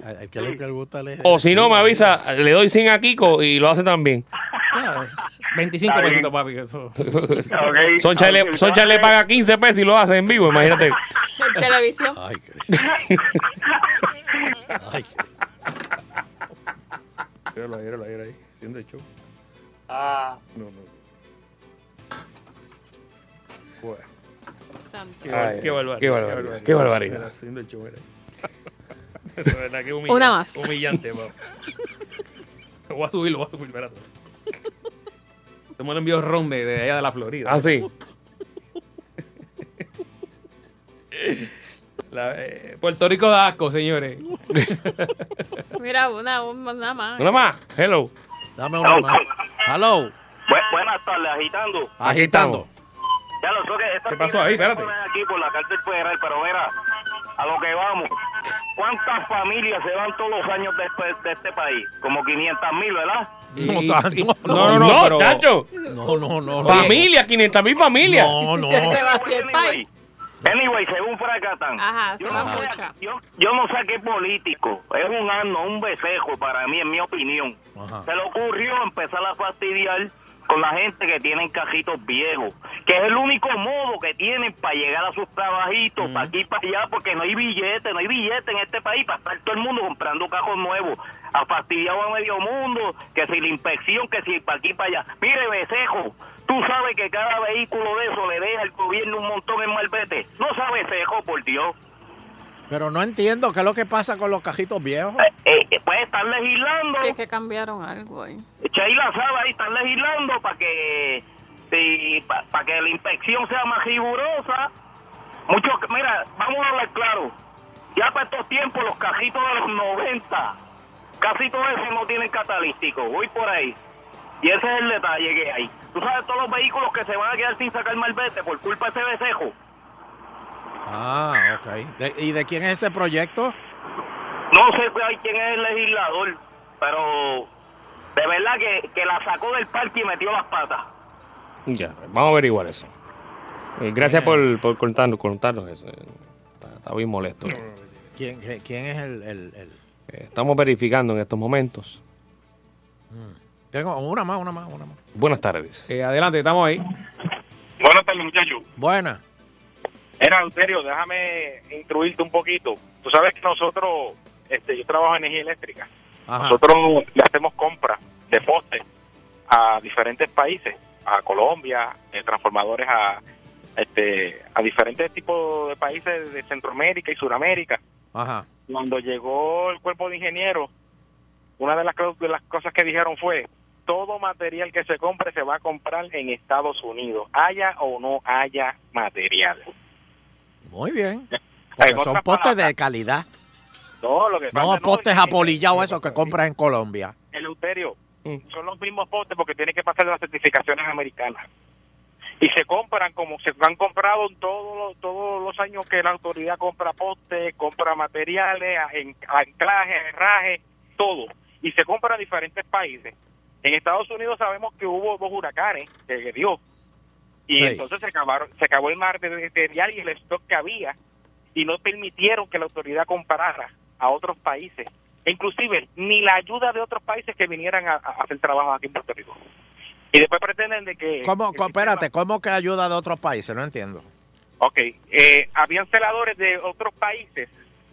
Al al que le gusta leer. o si no me avisa, le doy 100 a Kiko y lo hace también. *laughs* Ah, es 25 Está bien. pesitos, papi. Eso. Soncha le, Soncha le paga 15 pesos y lo hace en vivo, imagínate. En televisión. Ay, *laughs* qué- Ay, Míralo ahí, míralo ahí, ahí, haciendo el show. Ah. No, no. Bueno, Santo. qué, bar- Ay, qué barbaridad. qué barbaridad, qué *laughs* verdad humillante. Una más. Humillante, papá. Lo *laughs* voy a subir, lo voy a subir, espérate. Te me lo envió Ron de, de allá de la Florida. Ah, sí. *laughs* La- eh, Puerto Rico da asco, señores. Mira, una, una más. Una más. Hello. Dame una más. Hello. buenas tardes, agitando. Agitando. Ya lo sé que esta ¿Qué pasó ahí? Espérate. aquí por la cárcel federal, pero mira, a lo que vamos. ¿Cuántas familias se van todos los años de este, de este país? Como 500 mil, ¿verdad? No tanto. no, no, no, pero- chacho. No, no, no. no. Familia, 500 mil familias. No, no. Se, se vacía el país. Anyway, según Fracatán. Ajá, se yo, va no yo, yo no sé qué político. Es un asno, un besejo para mí, en mi opinión. Ajá. Se le ocurrió empezar a fastidiar con la gente que tienen cajitos viejos, que es el único modo que tienen para llegar a sus trabajitos, para aquí y para allá, porque no hay billete, no hay billete en este país para estar todo el mundo comprando cajos nuevos. Ha fastidiado a medio mundo, que si la inspección, que si para aquí y para allá. Mire, Besejo, tú sabes que cada vehículo de eso le deja al gobierno un montón en malvete. No sabe Besejo, por Dios. Pero no entiendo qué es lo que pasa con los cajitos viejos. Eh, eh, puede estar legislando. Sí, es que cambiaron algo ahí. Sheila sabe ahí, están legislando para que para que la inspección sea más rigurosa. Mucho, mira, vamos a hablar claro. Ya para estos tiempos, los cajitos de los 90, casi todos esos no tienen catalítico. Voy por ahí. Y ese es el detalle que hay. Tú sabes todos los vehículos que se van a quedar sin sacar malvete por culpa de ese besejo. Ah, ok. De- ¿Y de quién es ese proyecto? No sé quién es el legislador, pero de verdad que, que la sacó del parque y metió las patas. Ya, vamos a averiguar eso. Eh, gracias por, por contarnos, contarnos eso. Está, está bien molesto. eh. ¿Quién, qué- quién es el, el- el- Eh, Estamos verificando en estos momentos. Tengo una más, una más, una más. Buenas tardes. Eh, adelante, estamos ahí. Buenas tardes, muchachos. Buena. Era, serio, déjame instruirte un poquito. Tú sabes que nosotros, este, yo trabajo en energía eléctrica. Ajá. Nosotros le hacemos compras de postes a diferentes países, a Colombia, eh, transformadores a este a diferentes tipos de países de Centroamérica y Sudamérica. Ajá. Cuando llegó el cuerpo de ingenieros, una de las, de las cosas que dijeron fue, todo material que se compre se va a comprar en Estados Unidos, haya o no haya material. Muy bien. Porque son postes palabras, de calidad. No, lo que No pasa, postes es que apolillados esos que compras en Colombia. Eleuterio, son los mismos postes porque tienen que pasar las certificaciones americanas. Y se compran como se han comprado en todos los, todos los años que la autoridad compra postes, compra materiales, en- anclaje, herraje, todo. Y se compra a diferentes países. En Estados Unidos sabemos que hubo dos huracanes que que dio. Y entonces se acabaron, se acabó el mar de material y el stock que había y no permitieron que la autoridad comparara a otros países. E inclusive ni la ayuda de otros países que vinieran a, a hacer trabajo aquí en Puerto Rico. Y después pretenden de que... ¿Cómo, que el sistema- espérate, ¿cómo que ayuda de otros países? No entiendo. Ok, eh, habían celadores de otros países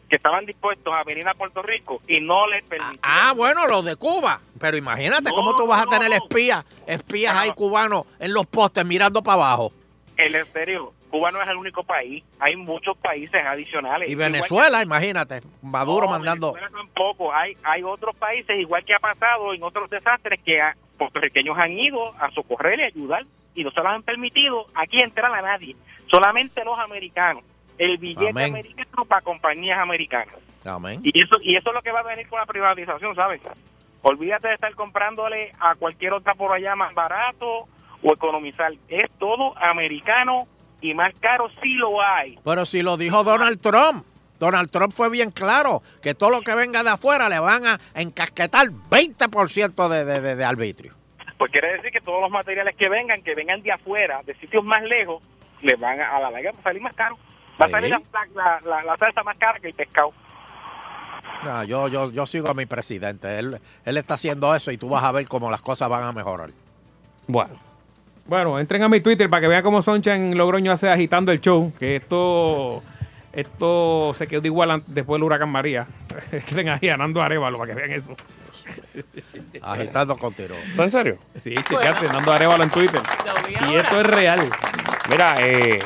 que estaban dispuestos a venir a Puerto Rico y no les permitieron... Ah, bueno, los de Cuba. Pero imagínate cómo tú vas a tener espías, espías ahí cubanos en los postes mirando para abajo. El exterior, Cuba no es el único país, hay muchos países adicionales. Y que- Venezuela, imagínate, Maduro No, mandando. Venezuela tampoco. Hay, hay otros países, igual que ha pasado en otros desastres, que puertorriqueños han ido a socorrer y ayudar y no se los han permitido aquí entrar a nadie, solamente los americanos. El billete Amén. americano para compañías americanas. Amén. Y eso, y eso es lo que va a venir con la privatización, ¿sabes? Olvídate de estar comprándole a cualquier otra por allá más barato o economizar. Es todo americano y más caro sí lo hay. Pero si lo dijo Donald Trump, Donald Trump fue bien claro que todo lo que venga de afuera le van a encasquetar 20% de, de, de, de arbitrio. Pues quiere decir que todos los materiales que vengan, que vengan de afuera, de sitios más lejos, le van a, a la larga salir más caro. Va a salir la, la, la- la salsa más cara que el pescado. No, yo, yo, yo sigo a mi presidente. Él, él está haciendo eso y tú vas a ver cómo las cosas van a mejorar. Bueno. Bueno, entren a mi Twitter para que vean cómo Soncha en Logroño hace agitando el show. Que esto esto se quedó igual después del huracán María. *laughs* entren ahí ganando Arevalo para que vean eso. Agitando con tiro. ¿Estás en serio? Sí, checate, dando Arevalo en Twitter. Y esto es real. Mira, eh,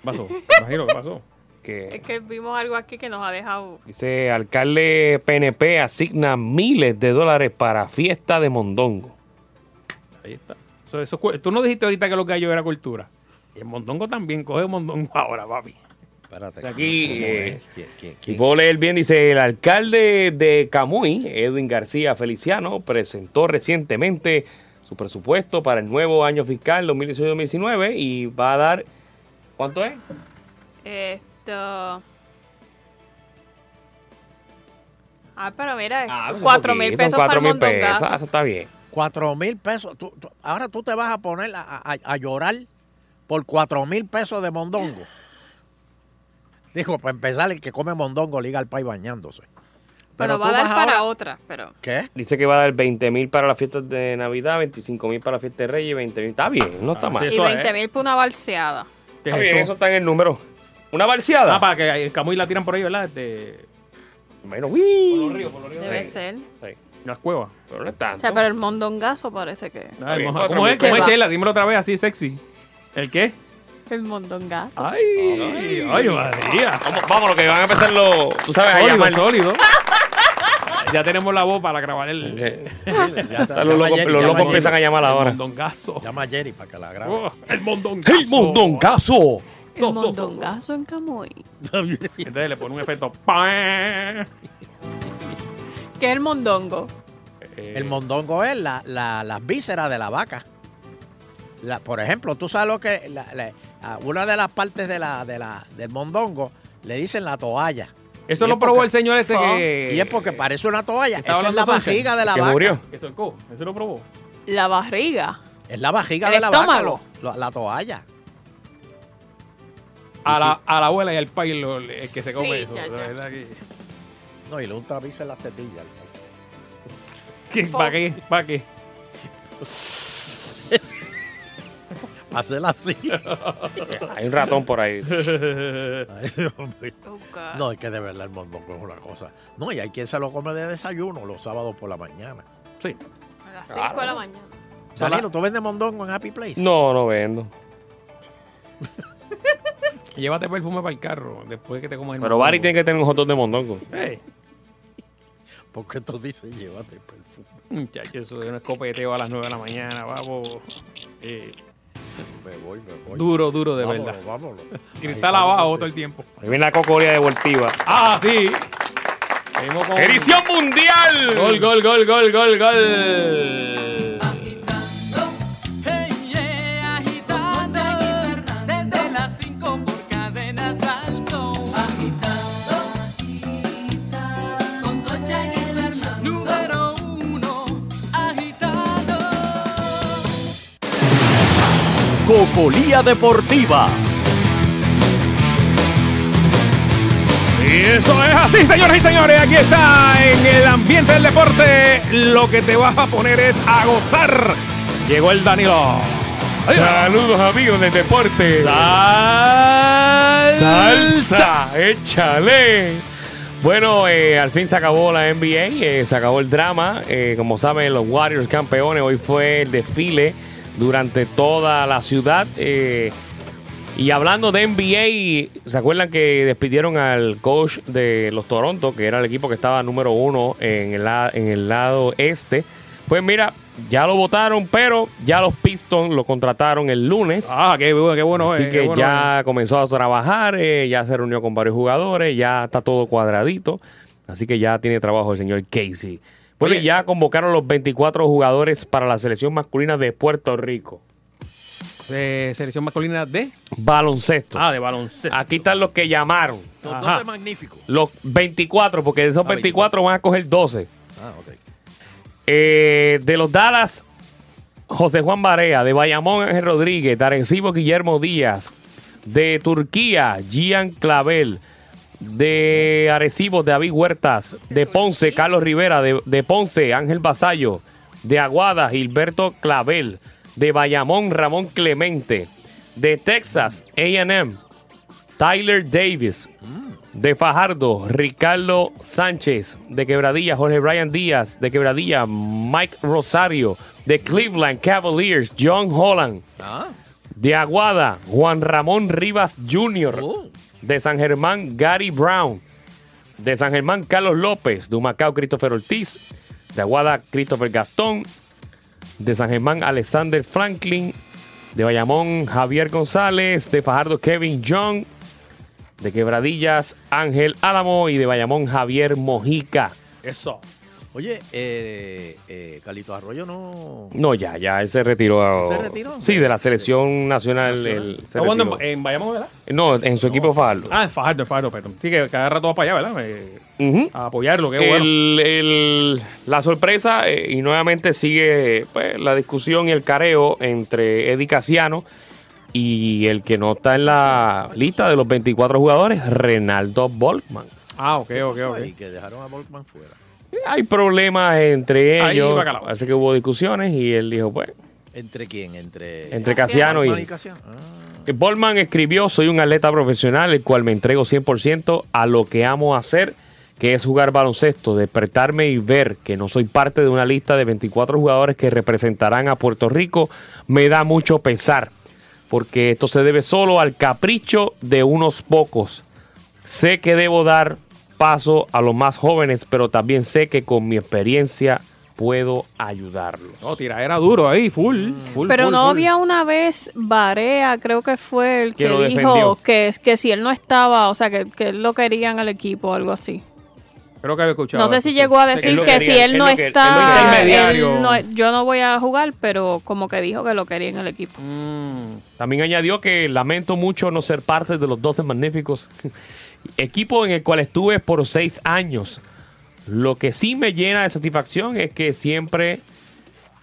¿Qué pasó? *laughs* Imagino, ¿qué pasó? que Es que vimos algo aquí que nos ha dejado. dice alcalde PNP asigna miles de dólares para fiesta de mondongo. Ahí está. Eso- tú no dijiste ahorita que los gallos era cultura. Y el mondongo también, coge mondongo ahora, papi. Espérate. O sea, aquí, ¿Cómo eh, es? ¿Quién- quién- Y puedo leer bien, dice, el alcalde de Camuy, Edwin García Feliciano, presentó recientemente su presupuesto para el nuevo año fiscal 2018-2019 y va a dar, ¿cuánto es? Esto. Ah, pero mira, pues cuatro un mil pesos cuatro para el mil pesos, eso está bien. Cuatro mil pesos. Tú- tú- ahora tú te vas a poner a, a- a llorar por cuatro mil pesos de mondongo. Dijo, para empezar, el que come mondongo liga al país bañándose. Pero va a dar para ahora- otra, pero... ¿Qué? Dice que va a dar 20 mil para las fiestas de Navidad, 25 mil para la fiesta de Reyes y 20 mil. Está bien, no está Ah, mal. sí, Y Eso es. 20 mil por una balseada. ¿Qué Está es bien, eso? eso está en el número. ¿Una balseada? Ah, para que el Camuy la tiran por ahí, ¿verdad? Este, Bueno, uy. por los ríos, por los ríos. Debe Sí. ser. Sí, Las cuevas. pero no es O tanto. sea, pero el mondongazo parece que... Ay, bien, moja. cuatro ¿Cómo es? ¿Cómo es. Sheila? Dímelo otra vez así sexy. ¿El qué? El mondongazo. Ay, ay, María. Vamos, vamos, lo que van a empezar los. Tú sabes, a Sólido, llamar. sólido. *laughs* ya tenemos la voz para grabar el, Sí. Ya está, Los locos, Jerry, los llama locos Jerry. empiezan a llamar el ahora. mondongazo. Llama a Jerry para que la grabe. Oh, el mondongazo. ¡El mondongazo! El mondongazo en Camuy. Entonces le pone un efecto. ¿Qué es el mondongo? Eh, El mondongo es la, la- las vísceras de la vaca. La- por ejemplo, tú sabes lo que la- la- a una de las partes de la, de la, del mondongo le dicen la toalla. Eso lo probó el señor este que. Y es porque parece una toalla. Estaba Esa es la barriga de la que vaca. murió. Solcó. Eso lo probó. La barriga. Es la barriga de la vaca. la toalla. A la, a la abuela y al país lo- el que se come Sí, eso. La que. No, y le unta en las tetillas. ¿Qué? ¿Para qué? ¿Para qué? Hacerla así. Hay un ratón por ahí. Ay, Dios mío. Oh. No, es que de verdad el mondongo es una cosa. No, y hay quien se lo come de desayuno los sábados por la mañana. Sí. A las 5 de la mañana. Danilo, ¿tú vendes mondongo en Happy Place? No, no vendo. *laughs* Llévate perfume para el carro después que te comas el Pero Barry tiene que tener un hot dog de mondongo. Ey, Porque tú dices, llévate el perfume. muchacho, eso es un escopeteo a las 9 de la mañana, vamos. Eh, Me voy, me voy. duro, duro, de Vámonos, verdad. Vámonos. *laughs* Cristal Ahí, abajo todo el tiempo. Ahí viene la cocoría deportiva. Ah, sí. Con- ¡Edición mundial! Gol, gol, gol, gol, gol, gol. Cocolía Deportiva. Y eso es así, señoras y señores. Aquí está en el ambiente del deporte. Lo que te vas a poner es a gozar. Llegó el Danilo. Saludos amigos del deporte. Salsa. Salsa, échale. Bueno, eh, al fin se acabó la NBA, eh, se acabó el drama. Eh, como saben, los Warriors campeones. Hoy fue el desfile durante toda la ciudad. eh, y hablando de NBA, ¿se acuerdan que despidieron al coach de los Toronto, que era el equipo que estaba número uno en el, en el lado este? Pues mira, ya lo votaron, pero ya los Pistons lo contrataron el lunes. Ah, qué, qué bueno Así es, que bueno ya comenzó a trabajar, eh, ya se reunió con varios jugadores, ya está todo cuadradito. Así que ya tiene trabajo el señor Casey. Bueno, Oye, y ya convocaron los 24 jugadores para la selección masculina de Puerto Rico. De selección masculina de. Baloncesto. Ah, de baloncesto. Aquí están los que llamaron. Los Ajá. 12 magníficos. Los 24, porque de esos Ah, 24 van a coger 12. Ah, ok. Eh, de los Dallas, José Juan Barea. De Bayamón, Ángel Rodríguez. De Arecibo, Guillermo Díaz. De Turquía, Gian Clavel. De Arecibo, David Huertas. De Ponce, Carlos Rivera. De, de Ponce, Ángel Basayo. De Aguada, Gilberto Clavel. De Bayamón, Ramón Clemente. De Texas, AM, Tyler Davis. De Fajardo, Ricardo Sánchez. De Quebradilla, Jorge Brian Díaz. De Quebradilla, Mike Rosario. De Cleveland Cavaliers, John Holland. Ah, De Aguada, Juan Ramón Rivas Jr. De San Germán, Gary Brown. De San Germán, Carlos López. De Humacao, Christopher Ortiz. De Aguada, Christopher Gastón. De San Germán, Alexander Franklin. De Bayamón, Javier González. De Fajardo, Kevin Young. De Quebradillas, Ángel Álamo. Y de Bayamón, Javier Mojica. Eso. Oye, eh, eh, Carlitos Arroyo no. No, ya, ya, él se retiró. ¿Se retiró? Sí, de la selección nacional. él se Está jugando retiró. en, en Bayamón, ¿verdad? No, en su equipo Fajardo. Ah, en Fajardo, en Fajardo, perdón. Sí, que cada rato va para allá, ¿verdad? Eh. A apoyarlo, qué bueno. El- el- la sorpresa, eh, y nuevamente sigue pues, la discusión y el careo entre Eddie Casiano y el que no está en la lista de los 24 jugadores, Renaldo Volkman. Ah, ok, ok, ok. Y que dejaron a Volkman fuera. Hay problemas entre Ahí, ellos, bacalao. así que hubo discusiones y él dijo, pues, ¿Entre quién? Entre, Entre Casiano y- Casiano. Ah, Bolman escribió, soy un atleta profesional, el cual me entrego 100% a lo que amo hacer, que es jugar baloncesto, despertarme y ver que no soy parte de una lista de 24 jugadores que representarán a Puerto Rico, me da mucho pesar, porque esto se debe solo al capricho de unos pocos. Sé que debo dar paso a los más jóvenes, pero también sé que con mi experiencia puedo ayudarlos. No, tira, era duro ahí, full, full. Pero full, no full. había una vez Barea, creo que fue el Que dijo que, que si él no estaba, o sea, que, que él lo querían al equipo o algo así. Creo que había escuchado. No sé si llegó a decir que quería, si él él no está, él no- yo no voy a jugar, pero como que dijo que lo quería en el equipo. Mm, También añadió que lamento mucho no ser parte de los 12 magníficos, equipo en el cual estuve por seis años. Lo que sí me llena de satisfacción es que siempre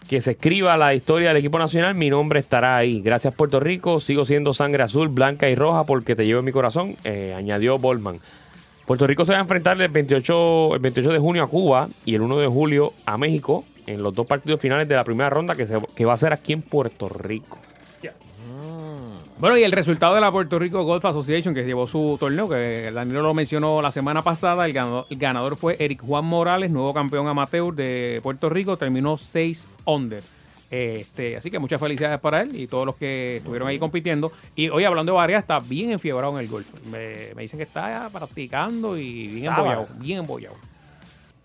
que se escriba la historia del equipo nacional, mi nombre estará ahí. Gracias Puerto Rico, sigo siendo sangre azul, blanca y roja porque te llevo en mi corazón, eh, añadió Bolman. Puerto Rico se va a enfrentar el 28, el 28 de junio a Cuba y el 1 de julio a México en los dos partidos finales de la primera ronda que, se, que va a ser aquí en Puerto Rico. Bueno, y el resultado de la Puerto Rico Golf Association que llevó su torneo, que Danilo lo mencionó la semana pasada, el ganador, el ganador fue Eric Juan Morales, nuevo campeón amateur de Puerto Rico, terminó 6 under. Este, así que muchas felicidades para él y todos los que estuvieron ahí compitiendo. Y hoy hablando de Barea, está bien enfiebrado en el golf. Me, me dicen que está practicando y bien Sábado. embollado, bien embollado.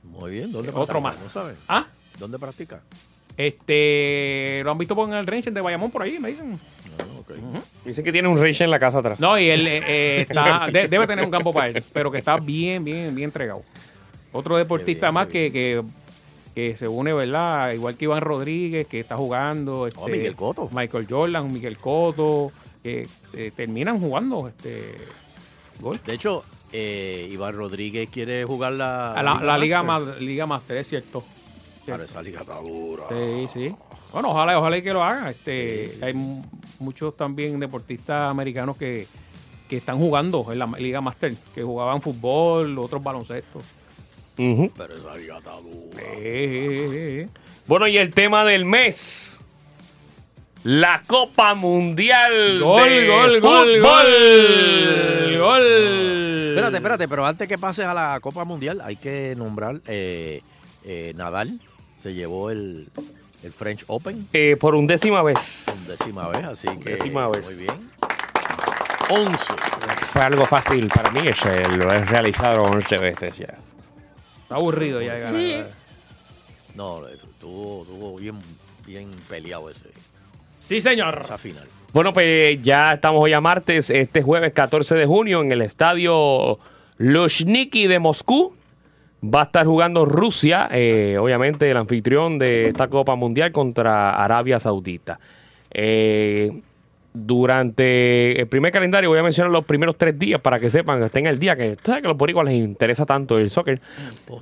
muy bien. ¿Dónde Otro practica? más. ¿No sabes? ¿Ah? ¿Dónde practica? Este, lo han visto en el range de Bayamón por ahí, me dicen. Dice que tiene un range en la casa atrás. No, y él eh, eh, *laughs* está- de- debe tener un campo para él, pero que está bien, bien, bien entregado. Otro deportista bien, más que, que, que se une, ¿verdad? Igual que Iván Rodríguez, que está jugando. Este, Oh, Miguel Cotto. Michael Jordan, Miguel Cotto, que eh, terminan jugando este golf. De hecho, eh, Iván Rodríguez quiere jugar la, A la, la Liga, Master. más, Liga Master, es cierto. Pero esa liga está dura. Sí, sí. Bueno, ojalá, ojalá y que lo haga. Este, Hay mu- muchos también deportistas americanos que, que están jugando en la Liga Master, que jugaban fútbol, otros baloncesto. Ujú. Pero esa liga está dura. Eh, eh, eh. Bueno, y el tema del mes. La Copa Mundial Gol, de gol, gol, Fútbol. gol, gol. Espérate, espérate, pero antes que pases a la Copa Mundial, hay que nombrar eh, eh, Nadal. Se llevó el, el French Open Eh, por undécima vez. décima vez, así que Décima vez. muy bien. 11. Fue algo fácil para mí, ese lo he realizado 11 veces ya. Está aburrido ya. de ganar. No, estuvo, estuvo bien, bien peleado ese, Sí, señor. esa final. Bueno, pues ya estamos hoy a martes, este jueves 14 de junio, en el estadio Luzhniki de Moscú. Va a estar jugando Rusia, eh, obviamente el anfitrión de esta Copa Mundial contra Arabia Saudita. Eh, durante el primer calendario voy a mencionar los primeros tres días para que sepan que estén el día, que que a los boricuas les interesa tanto el soccer.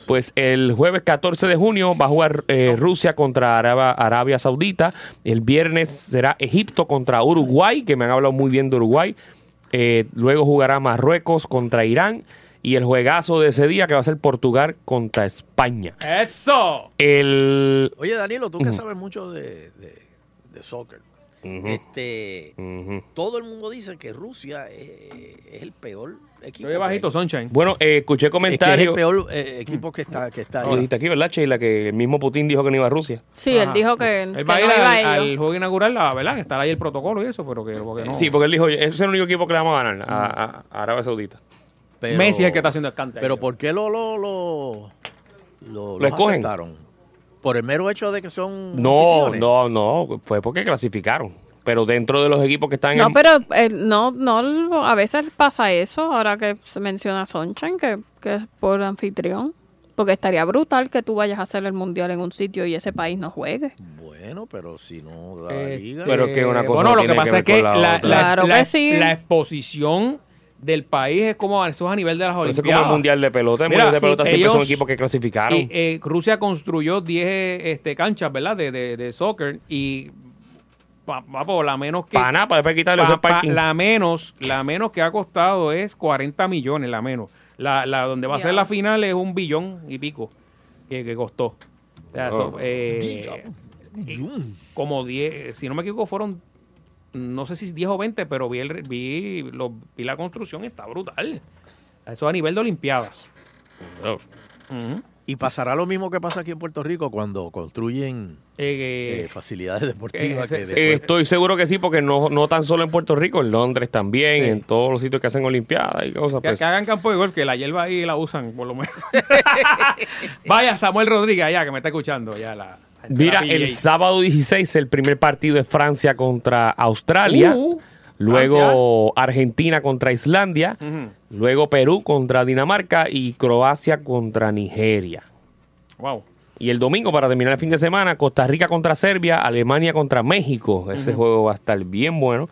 Pues el jueves 14 de junio va a jugar eh, Rusia contra Araba- Arabia Saudita. El viernes será Egipto contra Uruguay, que me han hablado muy bien de Uruguay. Eh, luego jugará Marruecos contra Irán. Y el juegazo de ese día que va a ser Portugal contra España. ¡Eso! El... Oye, Danilo, tú que sabes mucho de, de, de soccer, este, todo el mundo dice que Rusia es, es el peor equipo. Oye, bajito, que- Sunshine. Bueno, eh, escuché es que es comentarios. el peor eh, equipo que está, que está Lo ahí. dijiste aquí, ¿verdad, Sheila? Que el mismo Putin dijo que no iba a Rusia. Sí, él dijo que, Él que va a ir no iba al, a al ello. juego inaugural, la verdad, que estará ahí el protocolo y eso, pero que, porque no. Sí, porque él dijo, ese es el único equipo que le vamos a ganar a, a- a Arabia Saudita. Pero- Messi es el que está haciendo el cante. Pero ¿por qué lo, lo, lo, lo, ¿Lo los escogen? aceptaron? Por el mero hecho de que son No, no, no, fue porque clasificaron. Pero dentro de los equipos que están No, en... pero eh, no, no, a veces pasa eso, ahora que se menciona Sunshine, que, que es por anfitrión. Porque estaría brutal que tú vayas a hacer el mundial en un sitio y ese país no juegue. Bueno, pero si no la Este, liga. Pero que una cosa bueno, no lo que tiene que pasa es que la la, otra. la- Claro la- que sí. la exposición del país es como eso es a nivel de las Eso es como Olimpiadas. el Mundial de Pelota. El Mira, Mundial de sí, Pelota siempre son ellos- equipos que clasificaron. Y, eh, Rusia construyó 10 este, canchas, ¿verdad? De, de, de soccer y pa- papo, la menos que Para nada, para después quitarle pa- ese pa- parking. la menos la menos que ha costado es 40 millones, la menos. La, la donde va a ser la final es un billón y pico que, que costó. O sea, eso, Oh. eh, y como 10, si no me equivoco, fueron no sé si 10 o 20, pero vi, el, vi, lo- vi la construcción, está brutal. Eso a nivel de Olimpiadas. Y pasará lo mismo que pasa aquí en Puerto Rico cuando construyen Eh, eh, facilidades deportivas. eh, que después- Eh, estoy seguro que sí, porque no, no tan solo en Puerto Rico, en Londres también, en todos los sitios que hacen Olimpiadas y cosas. Que, pues. que hagan campo de golf, que la hierba ahí la usan, por lo menos. *laughs* Vaya, Samuel Rodríguez, allá, que me está escuchando. Ya la, Mira, el sábado 16, el primer partido es Francia contra Australia. Uh, luego Argentina contra Islandia. Luego Perú contra Dinamarca y Croacia contra Nigeria. Wow. Y el domingo, para terminar el fin de semana, Costa Rica contra Serbia, Alemania contra México. Ese juego va a estar bien bueno.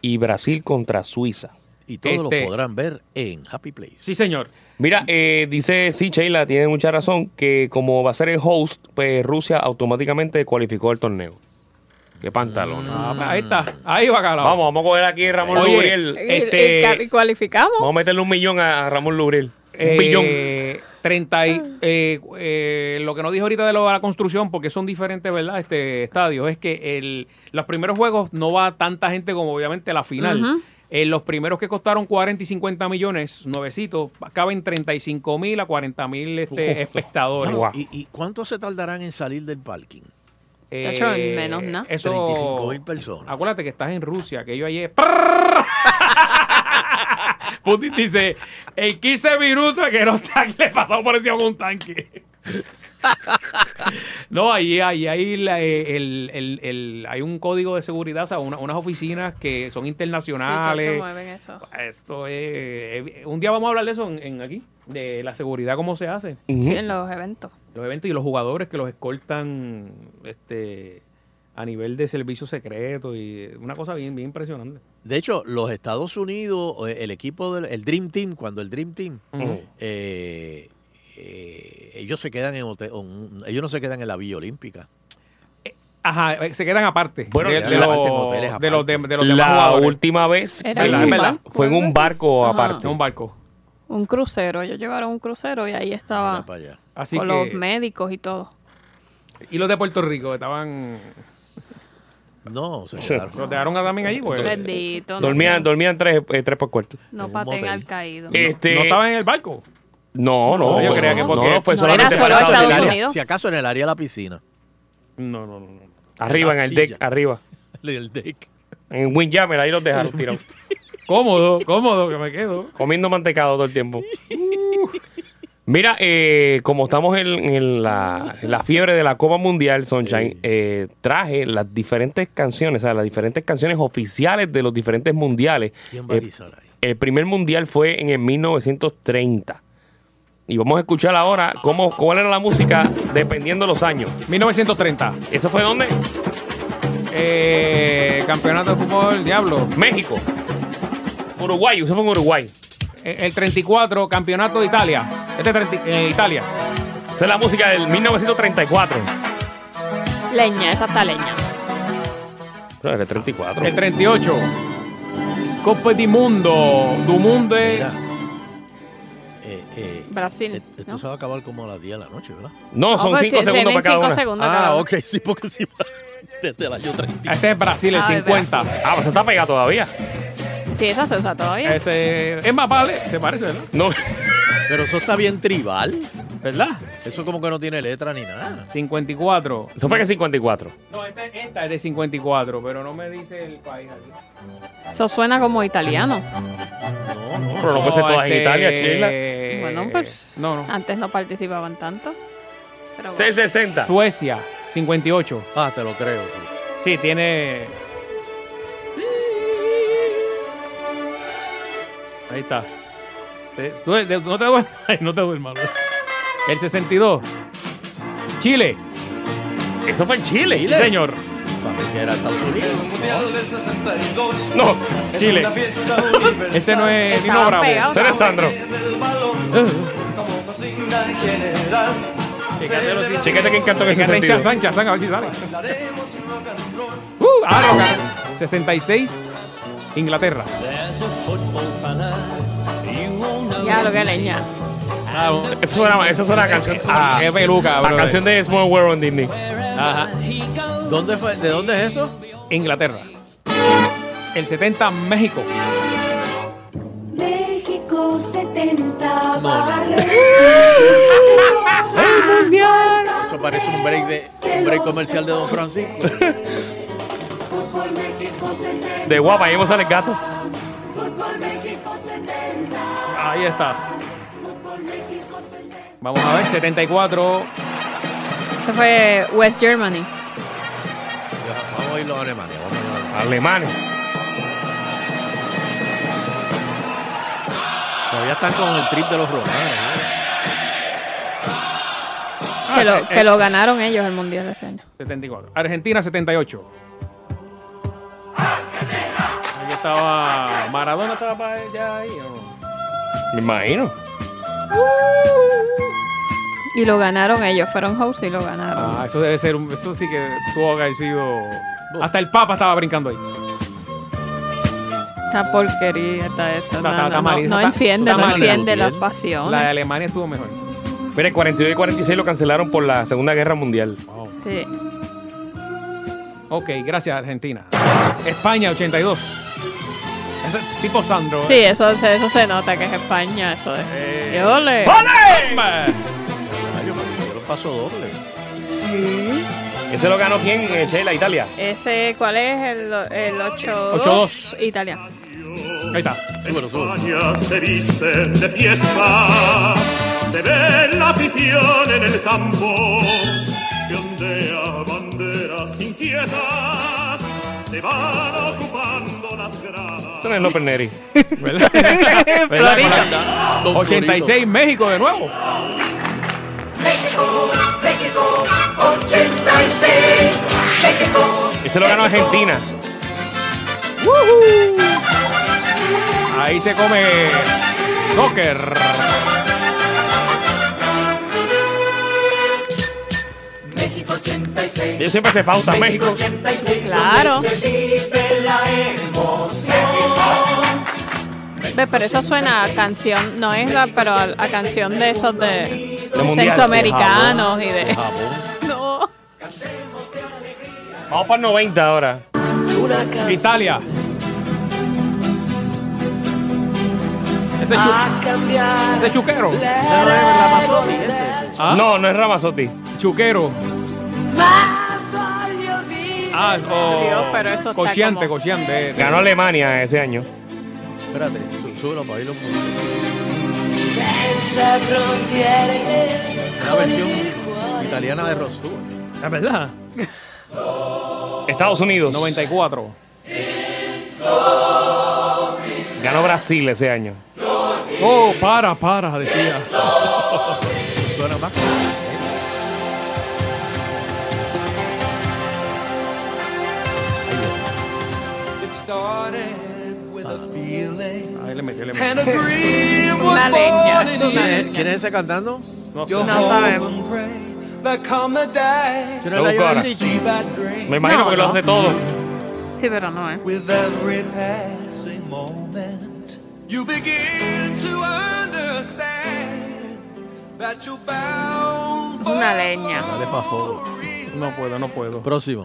Y Brasil contra Suiza. Y todo este- lo podrán ver en Happy Place. Sí, señor. Mira, eh, dice, sí, Sheila, tiene mucha razón, que como va a ser el host, pues Rusia automáticamente cualificó el torneo. Qué pantalones. Ah, pues ahí está. Ahí va calado. Vamos, vamos a coger aquí a Ramón Oye, Lubriel. Y- Este- cualificamos. Vamos a meterle un millón a, Ramón Lubriel. Un Eh, billón. 30 y, eh, eh, lo que nos dijo ahorita de lo de la construcción, porque son diferentes, ¿verdad? Este estadios, es que el, los primeros juegos no va tanta gente como obviamente la final. Ujú. Eh, los primeros que costaron 40 y 50 millones, nuevecitos, caben 35 mil a 40 mil este, espectadores. ¿Y, y cuánto se tardarán en salir del parking? Eh, menos nada. Eso, 35.000 personas. Acuérdate que estás en Rusia, que yo ayer. *laughs* Putin dice: En 15 minutos que no está, le pasó por encima con un tanque. *laughs* no, ahí, ahí, ahí la- eh, el, el- el- hay un código de seguridad, o sea, una- unas oficinas que son internacionales. chacho, mueven eso. Esto es. eh, un día vamos a hablar de eso en, en aquí, de la seguridad, cómo se hace. Sí, en los eventos. los eventos y los jugadores que los escoltan este a nivel de servicio secreto y una cosa bien bien impresionante. De hecho, los Estados Unidos, eh, el equipo del el Dream Team, cuando el Dream Team, eh, eh, ellos se quedan en hotel- un- ellos no se quedan en la Villa Olímpica. Ajá, eh, se quedan aparte. Bueno, de, aparte los, hoteles de los de, aparte. de los demás La jugadores. última vez en fue en un barco Ajá. aparte. En un barco. Un crucero. Ellos llevaron un crucero y ahí estaba para allá. Así con que los médicos y todo. y los de Puerto Rico estaban No, se quedaron. los dejaron también allí, pues. Bendito. no Dormían, dormían tres, eh, tres por cuarto. No paten al caído. Este, No estaban en el barco. No, no, No, yo creía que no, porque- no, fue No, solamente era solo Estados En Unidos. área- si acaso en el área de la piscina. No, no, no, no. Arriba, en el deck, arriba. *laughs* El deck. En Windjammer, ahí los dejaron tirados. *laughs* Cómodo, cómodo que me quedo. comiendo mantecado todo el tiempo. Mira, eh, como estamos en, en la, en la fiebre de la Copa Mundial, Sunshine, eh, traje las diferentes canciones, o sea, las diferentes canciones oficiales de los diferentes mundiales. ¿Quién va a Eh, ahí? el primer mundial fue en el 1930. Y vamos a escuchar ahora cómo, cuál era la música dependiendo de los años. 1930. ¿Eso fue dónde? Eh, campeonato de fútbol, Diablo. México. Uruguay, eso fue en Uruguay. Eh, El 34, campeonato de Italia. Este es 30 eh, Italia. Esa es la música del 1934. Leña, esa está leña. No, era el 34. El 38. Copa di Mundo. Du Mundo. Mira, eh, Brasil. esto ¿no? se va a acabar como a las 10 de la noche, ¿verdad? No, son pues, 5 sí, segundos para cada una. segundos cada Ah, uno. ok, sí, porque sí. *laughs* Desde el año 30. Este es Brasil, el Ah, de 50. Brasil. Ah, pues está pegado todavía. Sí, esa se usa todavía. Ese, es más vale, ¿te parece, verdad? No. Pero eso está bien tribal. ¿Verdad? Eso como que no tiene letra ni nada. 54. Eso fue que 54. No, esta, esta es de 54, pero no me dice el país aquí. Eso suena como italiano. No, no. Pero no puede ser todas en este, Italia, Sheila. Bueno, pues No, no. antes no participaban tanto. Pero bueno. C60. Suecia, 58. Ah, te lo creo. sí. Sí, tiene. Ahí está. Te- tú- de- No te duermas. No te duermas. El 62. Chile. Eso fue en Chile. Sí, señor. Que era Estados Unidos. No, Chile. *laughs* Ese no es Nino Bravo. ese es Sandro. Chécatelo, sí. Chequete quién cantó en Chécate. Shazam, Shazam, a ver si sale. Uh, ah, no, cara. 66. Inglaterra. Ya lo que leña. Ah. Eso suena, eso suena a canción. A, Qué peluca, la brother. canción de Small World on Disney. Ajá. ¿Dónde fue? ¿De dónde es eso? Inglaterra. El 70, México. México 70 ¡El mundial! Eso parece un break de un break comercial de Don Francisco. Fútbol México 70 De guapa, ahí vamos a sale el gato. Fútbol México 70 Ahí está. Fútbol México 70 Vamos a ver, 74. Ese fue West Germany. Vamos a irlo a Alemania. Vamos a irlo a Alemania. Alemania. Todavía están con el trip de los romanos. ¿eh? Que lo, eh, que lo ganaron ellos el mundial de ese año. 74. Argentina, 78. Ahí estaba. Maradona estaba para ya ahí. Me imagino. Y lo ganaron ellos. Fueron hosts y lo ganaron. Ah, eso debe ser. un- Eso sí que tuvo que haber sido. Hasta el Papa estaba brincando ahí. Esta porquería está esto. Está- No, está- no, está no, malita, no está- enciende, no enciende las La de. Alemania estuvo mejor. Mire, 42 y 46 lo cancelaron por la Segunda Guerra Mundial. Sí. Ok, gracias, Argentina. España, 82. Ese tipo Sandro. ¿eh? Sí, eso, se- eso se nota que es España. Eso es. Eh. ¡Qué ole! Lo paso doble. ¿Ese lo ganó quién? Eh, Sheila, Italia. Ese, ¿cuál es? El, el 8-2. 8-2. Italia. Ahí está. Súbelo, súbelo. España se viste de fiesta, se ve la afición en el campo, que ondea banderas inquietas, se van ocupando las gradas. Eso no es López Neri. ¿Verdad? *laughs* Florida. Don 86, México de nuevo. México, México 86 México Ese lo ganó Argentina. Ahí se come soccer. Ellos siempre se pautan México. 86 Claro. Ve, pero eso suena a canción, no es rap, pero a, a canción de esos de, De centroamericanos y De. *laughs* No. Vamos para el 90 ahora. Italia. Ese, chu ese chuquero. ¿Ah? No, no es Ramazotti. Chuquero. Ah, o Dios, pero eso está Cociante, como- cociante. Ganó Alemania ese año. Espérate, sú- súbelo para irlo un poquito. senza frontiere. Una versión italiana de Stewart. ¿Es verdad? Estados Unidos. 94. Ganó Brasil ese año. Oh, para, para, decía. Suena más. Feeling Ahí le metió, le and a metió. dream was Una leña, ¿Quién es, ese cantando? No sé. No sabemos. and pray that come the day ¿Quién Lo la busco ahora. Me imagino No, porque lo no. hace todo. Sí, pero no, ¿eh? with every passing moment. You begin to understand that you're bound for Una leña. Dale fafo. No puedo, no puedo. Próximo.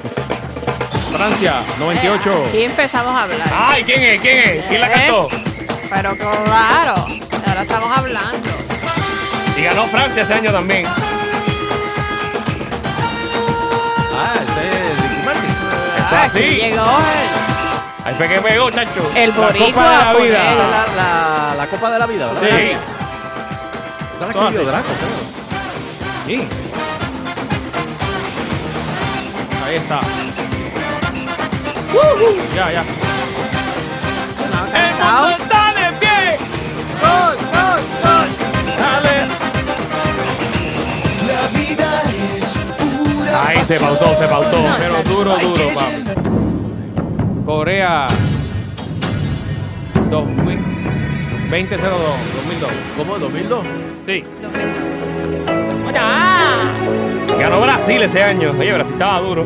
Francia, 98. Aquí empezamos a hablar. Ay, ¿quién es? ¿Quién es? ¿Quién la ¿Eh? cantó? Pero claro, ahora estamos hablando. Y ganó Francia ese año también. Ah, ese es Ricky Martin. Eso Ah, así. llegó el, Ahí fue que pegó, chacho. el La Copa de boricua. la Vida. Esa es la, la, la Copa de la Vida, ¿verdad? Sí. Esa la Son escribió así. Draco, creo. Sí. Ahí está. Ya, ya. No. Gol, gol, gol. ¡Dale! Ahí se pautó, se pautó. Pero duro, duro, papi. Corea 2000 2002, 2002. ¿Cómo? ¿2002? Sí. ¡Ah! Ganó Brasil ese año. Oye, Brasil estaba duro.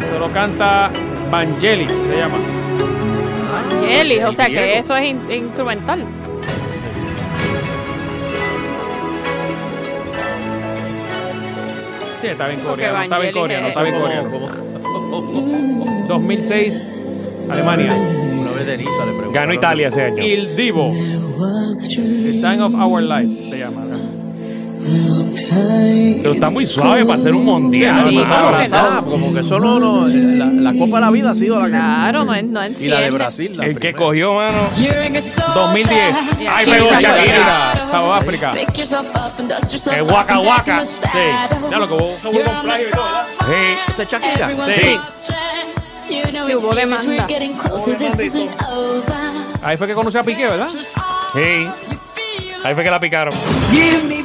Eso lo canta Vangelis, se llama. Jelly, o sea que eso es in- instrumental. Sí, estaba en coreano. Estaba en coreano, es- estaba en coreano. como- *laughs* 2006, Alemania. Una vez Denisa le preguntó. Ganó Italia ese año. Il Divo. The Time of Our Life se llama. Pero está muy suave para hacer un mundial. Sí, claro. que no. Como que solo no, la, la Copa de la Vida ha sido la que. Claro, no, no Y la de. Brasil. La El que primera. cogió, mano. 2010. Ay, Sí, pegó Shakira. South África. El Waka Waka. Sí. Ya lo que hubo un plagio y todo, ¿verdad? Sí. ¿Ese es Shakira? Sí. Sí, hubo demanda. Ahí fue que conocí a Piqué, ¿verdad? Sí. Ahí fue que la picaron. Give me me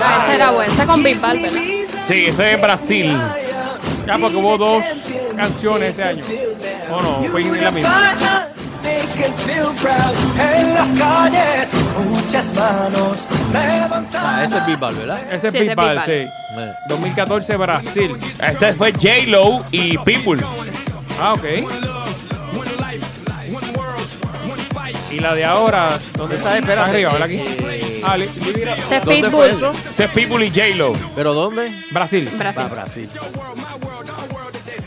Ah, esa era buena. Esa con Bisbal, ¿verdad? Sí, eso es Brasil. Ya, porque hubo dos canciones ese año. ¿O no? Fue la misma. En las calles, muchas manos. Ah, ese es Bisbal, ¿verdad? Ese es Sí, ese es Bisbal, Bisbal. sí. Eh. 2014 Brasil. Este fue J-Lo y Pitbull. Ah, ok. Y la de ahora, ¿dónde Esa, está? espérate, arriba, ¿verdad? Aquí. Ah, li- li- Este es ¿Dónde fue Pitbull. eso? Ese es Pitbull y J-Lo. ¿Pero dónde? Brasil. Brasil. Ah, Brasil.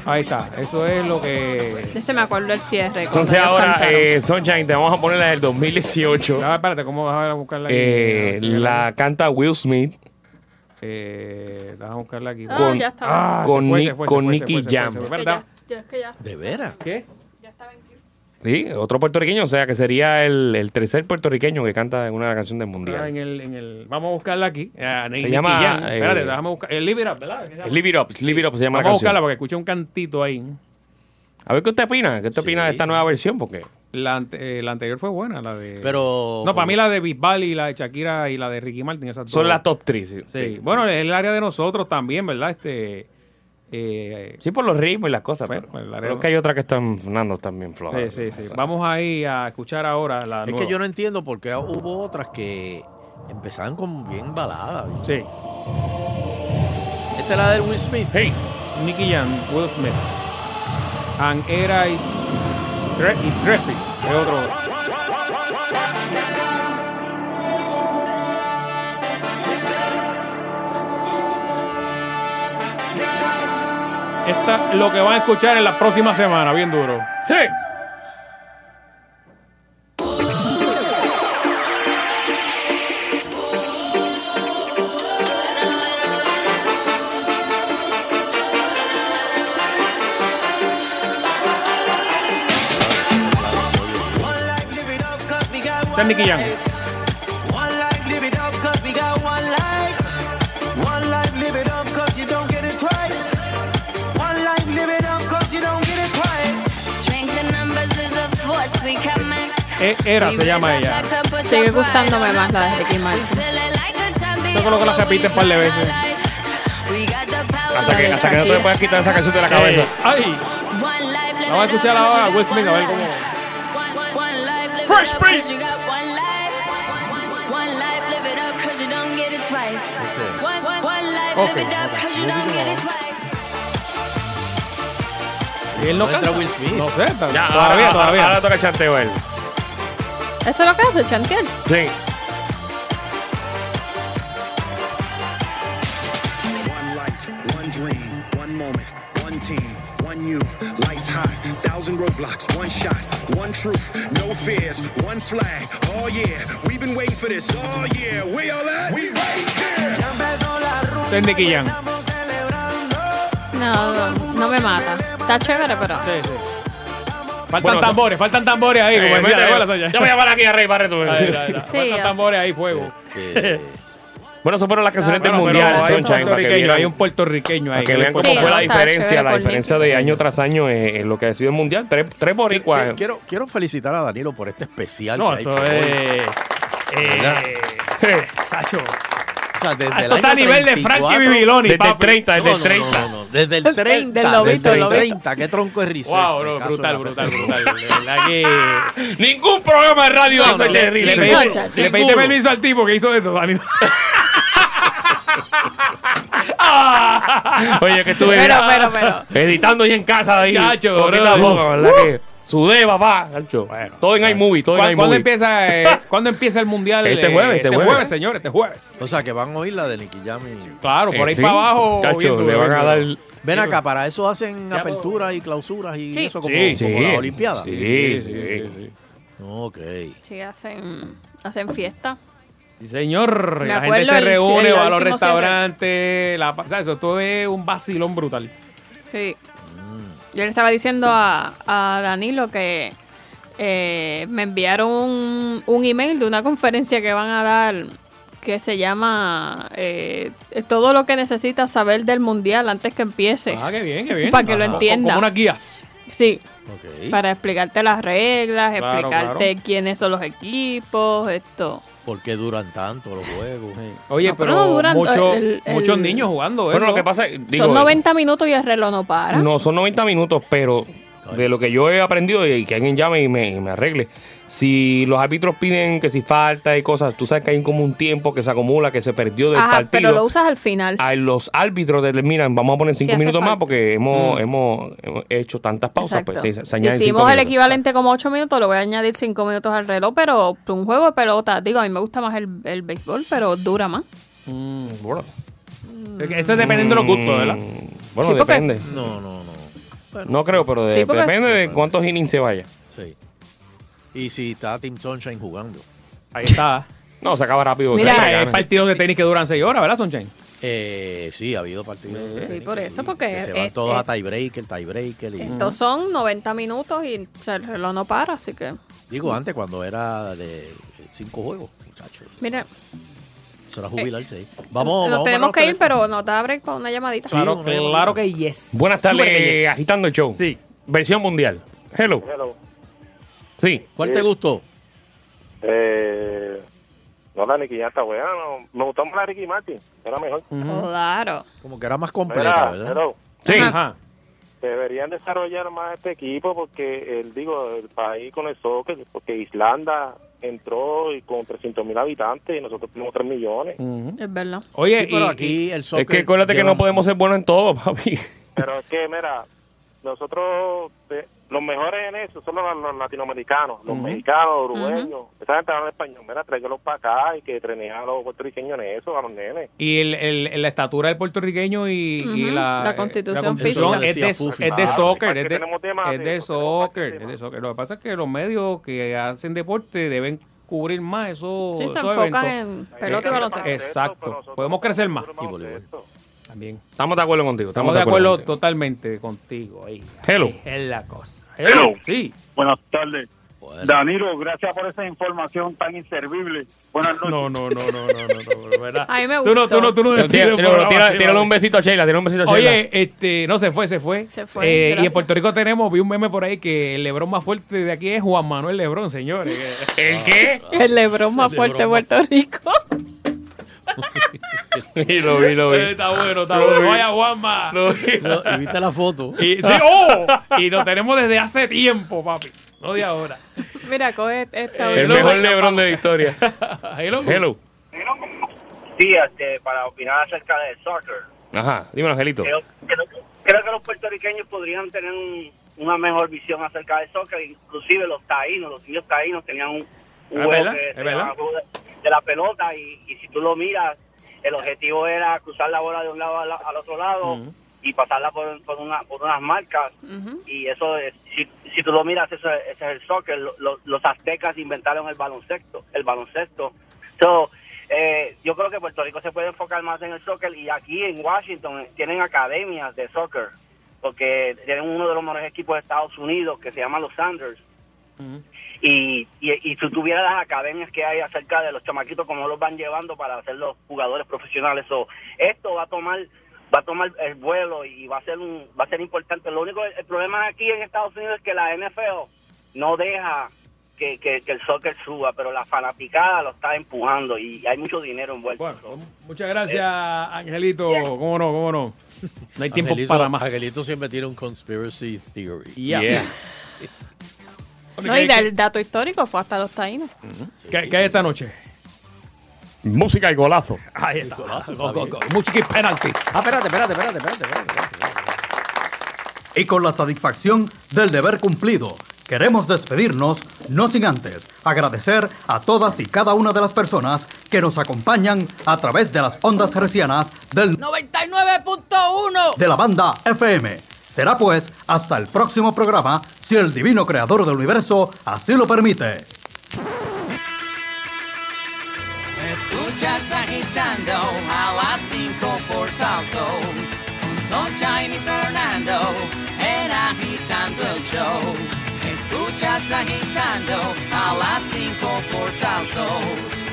Ahí está. Eso es lo que. Ese me acuerdo el cierre. cuando Entonces ellos ahora, cantaron. eh, Sunshine, te vamos a poner la del 2018. Ah, espérate, ¿cómo vas a buscarla aquí? Eh, la canta Will Smith Eh, déjame buscarla aquí. Ah, con- ya estaba. Ah, con fue, Ni- con Nicky Jam. Es que ¿Verdad? ya- ya, es que ya. ¿De veras? ¿Qué? Sí, otro puertorriqueño, o sea que sería el, el tercer puertorriqueño que canta en una canción del Ah, mundial. en el, en el, vamos a buscarla aquí. Ah, Nicky llama, Jam. eh, Espérate, déjame buscar. El Live It Up, ¿verdad? ¿Qué se llama? Live It Up, Live It Up se llama Vamos a la buscarla porque escuché un cantito ahí. A ver qué usted opina, qué usted opina de esta nueva versión, porque La, ante- eh, la anterior fue buena, la de. Pero. No, para mí la de Bisbal y la de Shakira y la de Ricky Martin, esas son las top 3. Sí, Sí. Bueno, es el área de nosotros también, ¿verdad? Este. Eh, Sí, por los ritmos y las cosas, pero la creo que hay otras que están sonando también sí, flojas. sí, sí. Vamos ahí a escuchar ahora la Es nueva. que yo no entiendo por qué hubo otras que empezaban como bien baladas. Sí. Esta es la de Will Smith. Hey, Nicky Jam, Will Smith. And era is, is Traffic, es otro. Esta lo que van a escuchar en la próxima semana, bien duro. sí. Nicky. Era se llama ella. Sigue gustándome más la de Ricky Martin. Yo creo que la repite un par de veces. Hasta que, hasta que no te puedas quitar esa canción de la cabeza. ¡Ay! Vamos a escuchar ahora a Will Smith a ver cómo. Fresh Prince. Ok, Y él no ¿No entra canta. Will Smith? No sé, todavía, todavía. Ahora toca el chanteo él. Eso es lo que hace Chantiel. Sí. One life, one dream, one moment, one team, one you. Lights high, thousand roadblocks, one shot, one truth, no fears, one flag. Oh yeah, we've been waiting for this. Oh yeah, where y'all at? We right here. Nicky Jam. No, no, no me mata. Está chévere, pero. Sí, sí. Faltan Bueno, tambores, faltan tambores ahí, como Eh. Yo voy a llamar aquí a Rey Barreto. Ahí, ahí, ahí. Sí, Faltan así. tambores ahí, fuego. Bueno, eso fueron las canciones del Bueno, pero Mundial, hay un Sunshine, para que puertorriqueño, vieran- hay un puertorriqueño ahí. Para que vean cómo Sí, fue la diferencia, la diferencia de año tras año en, en lo que ha sido el Mundial. Tres, tres boricuas. Quiero, quiero, felicitar a Danilo por este especial No, que esto es. Eh, *laughs* Sacho. Sea, desde el Esto está a nivel de 34, Frankie Bibiloni, Desde el papi. 30, desde No, el no, 30. no, no, no, Desde el 30. Del lobito, desde el lobito. 30. Qué tronco de research. Wow, no, brutal, brutal, brutal. Que. Ningún programa de radio no, el le, de le Rizzo. le pediste permiso al tipo que hizo eso, Dani. *laughs* Oye, que estuve Pero, pero, pero. editando ahí en casa. Ahí, Chacho, bro. Sudé, papá. Chacho. todo en iMovie, todo en ¿Cuándo, iMovie. empieza, eh, *laughs* ¿Cuándo empieza el mundial? Este jueves, este jueves. señor, este jueves. O sea, que van a oír la de Nicky Jam y- Claro, por Eh, ahí sí. para abajo. Duro, le van a dar... Ven acá, para eso hacen Ya, aperturas y clausuras y Sí. eso como, Sí, como sí. las Olimpiadas. Sí, sí, sí. Ok. Sí, hacen, hacen fiesta. Sí, señor. Me La gente se reúne, el va a los restaurantes. La, o sea, eso todo es un vacilón brutal. Sí. Yo le estaba diciendo a, a Danilo que eh, me enviaron un, un email de una conferencia que van a dar que se llama eh, Todo lo que necesitas saber del mundial antes que empiece. Ah, qué bien, qué bien. Para que lo Ajá. entienda. Como unas guías. Sí, para explicarte las reglas, Claro, explicarte claro. quiénes son los equipos, esto. ¿Por qué duran tanto los juegos? *laughs* Oye, No, pero pero no duran- mucho- el- el- muchos niños jugando Bueno, eso. lo que pasa es... digo, son 90 minutos y el reloj no para. No, son 90 minutos, pero de lo que yo he aprendido y que alguien llame y me, y me arregle. Si los árbitros piden que si falta y cosas, tú sabes que hay como un tiempo que se acumula, que se perdió del Ajá, partido. pero lo usas al final. a los árbitros determinan, vamos a poner cinco minutos más porque hemos, Mm. hemos, hemos hecho tantas pausas, Exacto. pues sí, se añaden cinco Hicimos el minutos. equivalente como 8 minutos, le voy a añadir 5 minutos al reloj, pero un juego de pelota, digo, a mí me gusta más el, el béisbol, pero dura más. Mm, bueno. Que Eso es dependiendo de los gustos, ¿verdad? Bueno, Sí, porque- depende. No, no, no. No creo, pero de- Sí, porque- depende de cuántos innings se vaya. Sí. Y si está Team Sunshine jugando. Ahí está. *laughs* No, se acaba rápido. Mira, Hay gana. partidos de tenis que duran 6 horas, ¿verdad, Sunshine? Eh, sí, ha habido partidos. Sí, por eso, porque Que se eh, van todos eh, a tiebreaker, tiebreaker. Y, estos son 90 minutos y o sea, el reloj no para, así que, Digo, antes cuando era de cinco juegos, muchachos. mira, Eso era jubilarse ahí. Vamos, nos vamos tenemos para que ir, pero nos da break con una llamadita. Sí, Claro, claro que yes. Buenas tardes, yes. agitando el show. Sí. Versión mundial. Hello. Hello. Sí. ¿Cuál te gustó? Eh, no, la Nicky ya está buena. no. Me gustó más la Ricky Martin. Era mejor. Claro. Como que era más completa, Mira, ¿verdad? hello. Sí. Ajá. Deberían desarrollar más este equipo porque, el, digo, el país con el soccer, porque Islanda entró y con 300 mil habitantes y nosotros tenemos 3 millones. Es verdad. Oye, Sí, pero y- aquí el Es soccer que acuérdate que lleva- no podemos ser buenos en todo, papi. Pero es que, mira, nosotros, los mejores en eso son los, los latinoamericanos, los mexicanos, uruguayos. Esa gente habla español, mira, tráiganlos para acá y que treinen a los puertorriqueños en eso, a los nenes. Y el, el- la estatura del puertorriqueño y, la, la constitución constitución física. es de, es de soccer, es de, es soccer, es de soccer. Lo que pasa es que los medios que hacen deporte deben cubrir más esos, Sí, se esos enfocan eventos. en pelota y baloncesto. Exacto. Podemos crecer más. Y voleibol. También. Estamos de acuerdo contigo. Estamos de acuerdo contigo. totalmente contigo. Ahí, Hello. ahí es la cosa. Hello. Sí. Buenas tardes. Danilo, gracias por esa información tan inservible. Buenas noches. No, no, no, no, no, no, no, ¿verdad? *laughs* A mí me Tú no, gustó. tú no, tú no Tírale un besito a Sheila, tírale un besito a Sheila. Oye, este, no se fue, se fue. Se fue, Eh, y en Puerto Rico tenemos, vi un meme por ahí que el Lebrón más fuerte de aquí es Juan Manuel Lebrón, señores. ¿El qué? El Lebrón más El fuerte de Puerto Rico. Y lo vi, lo vi. Eh, Está bueno, está Lo bueno. vi. Vaya, Juanma. Lo vi. No, y viste la foto. Y, sí, *laughs* oh, y lo tenemos desde hace tiempo, papi. No de ahora. Mira, coge esta. El mejor Lebron de la historia. *laughs* Hello. Hello. Sí, este, para opinar acerca del soccer. Ajá, dímelo, Angelito. Creo, creo- creo que los puertorriqueños podrían tener un- una mejor visión acerca del soccer. Inclusive los taínos, los niños taínos tenían un, un Ah, juego ¿verdad? que Es se de, la pelota y, y si tú lo miras, el objetivo era cruzar la bola de un lado al, al otro lado y pasarla por, por, una, por unas marcas. Y eso es, si, si tú lo miras, eso, es- ese es el soccer. Lo- lo- los aztecas inventaron el baloncesto. El baloncesto. So, eh, yo creo que Puerto Rico se puede enfocar más en el soccer y aquí en Washington tienen academias de soccer porque tienen uno de los mejores equipos de Estados Unidos que se llama los Sanders y, y, y si tuviera las academias que hay acerca de los chamaquitos cómo los van llevando para ser los jugadores profesionales o esto va a tomar va a tomar el vuelo y va a ser un va a ser importante lo único el problema aquí en Estados Unidos es que la NFL no deja que, que, que el soccer suba pero la fanaticada lo está empujando y hay mucho dinero envuelto Bueno, muchas gracias, Angelito. ¿Cómo no? ¿Cómo no? No hay tiempo Angelito- para más. Angelito siempre tiene un conspiracy theory. Yeah. Yeah. *laughs* No, y del dato histórico fue hasta los taínos. ¿Qué, qué hay esta noche? Música y golazo. Ahí está. Go, go, go. Música y penalty. Ah, espérate, espérate, espérate, espérate, espérate, espérate. Y con la satisfacción del deber cumplido, queremos despedirnos, no sin antes agradecer a todas y cada una de las personas que nos acompañan a través de las ondas hercianas del 99.1 de la banda FM. Será pues hasta el próximo programa, si el divino creador del universo así lo permite. Escuchas agitando a las cinco por salso. Con Sunshine y Fernando en agitando el show. Escuchas agitando a las cinco por salso.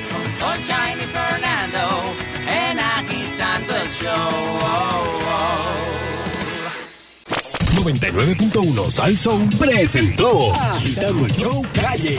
Con Sunshine y Fernando en agitando el show. 99.1 Sal Soul presentó Agitando el Show Calle.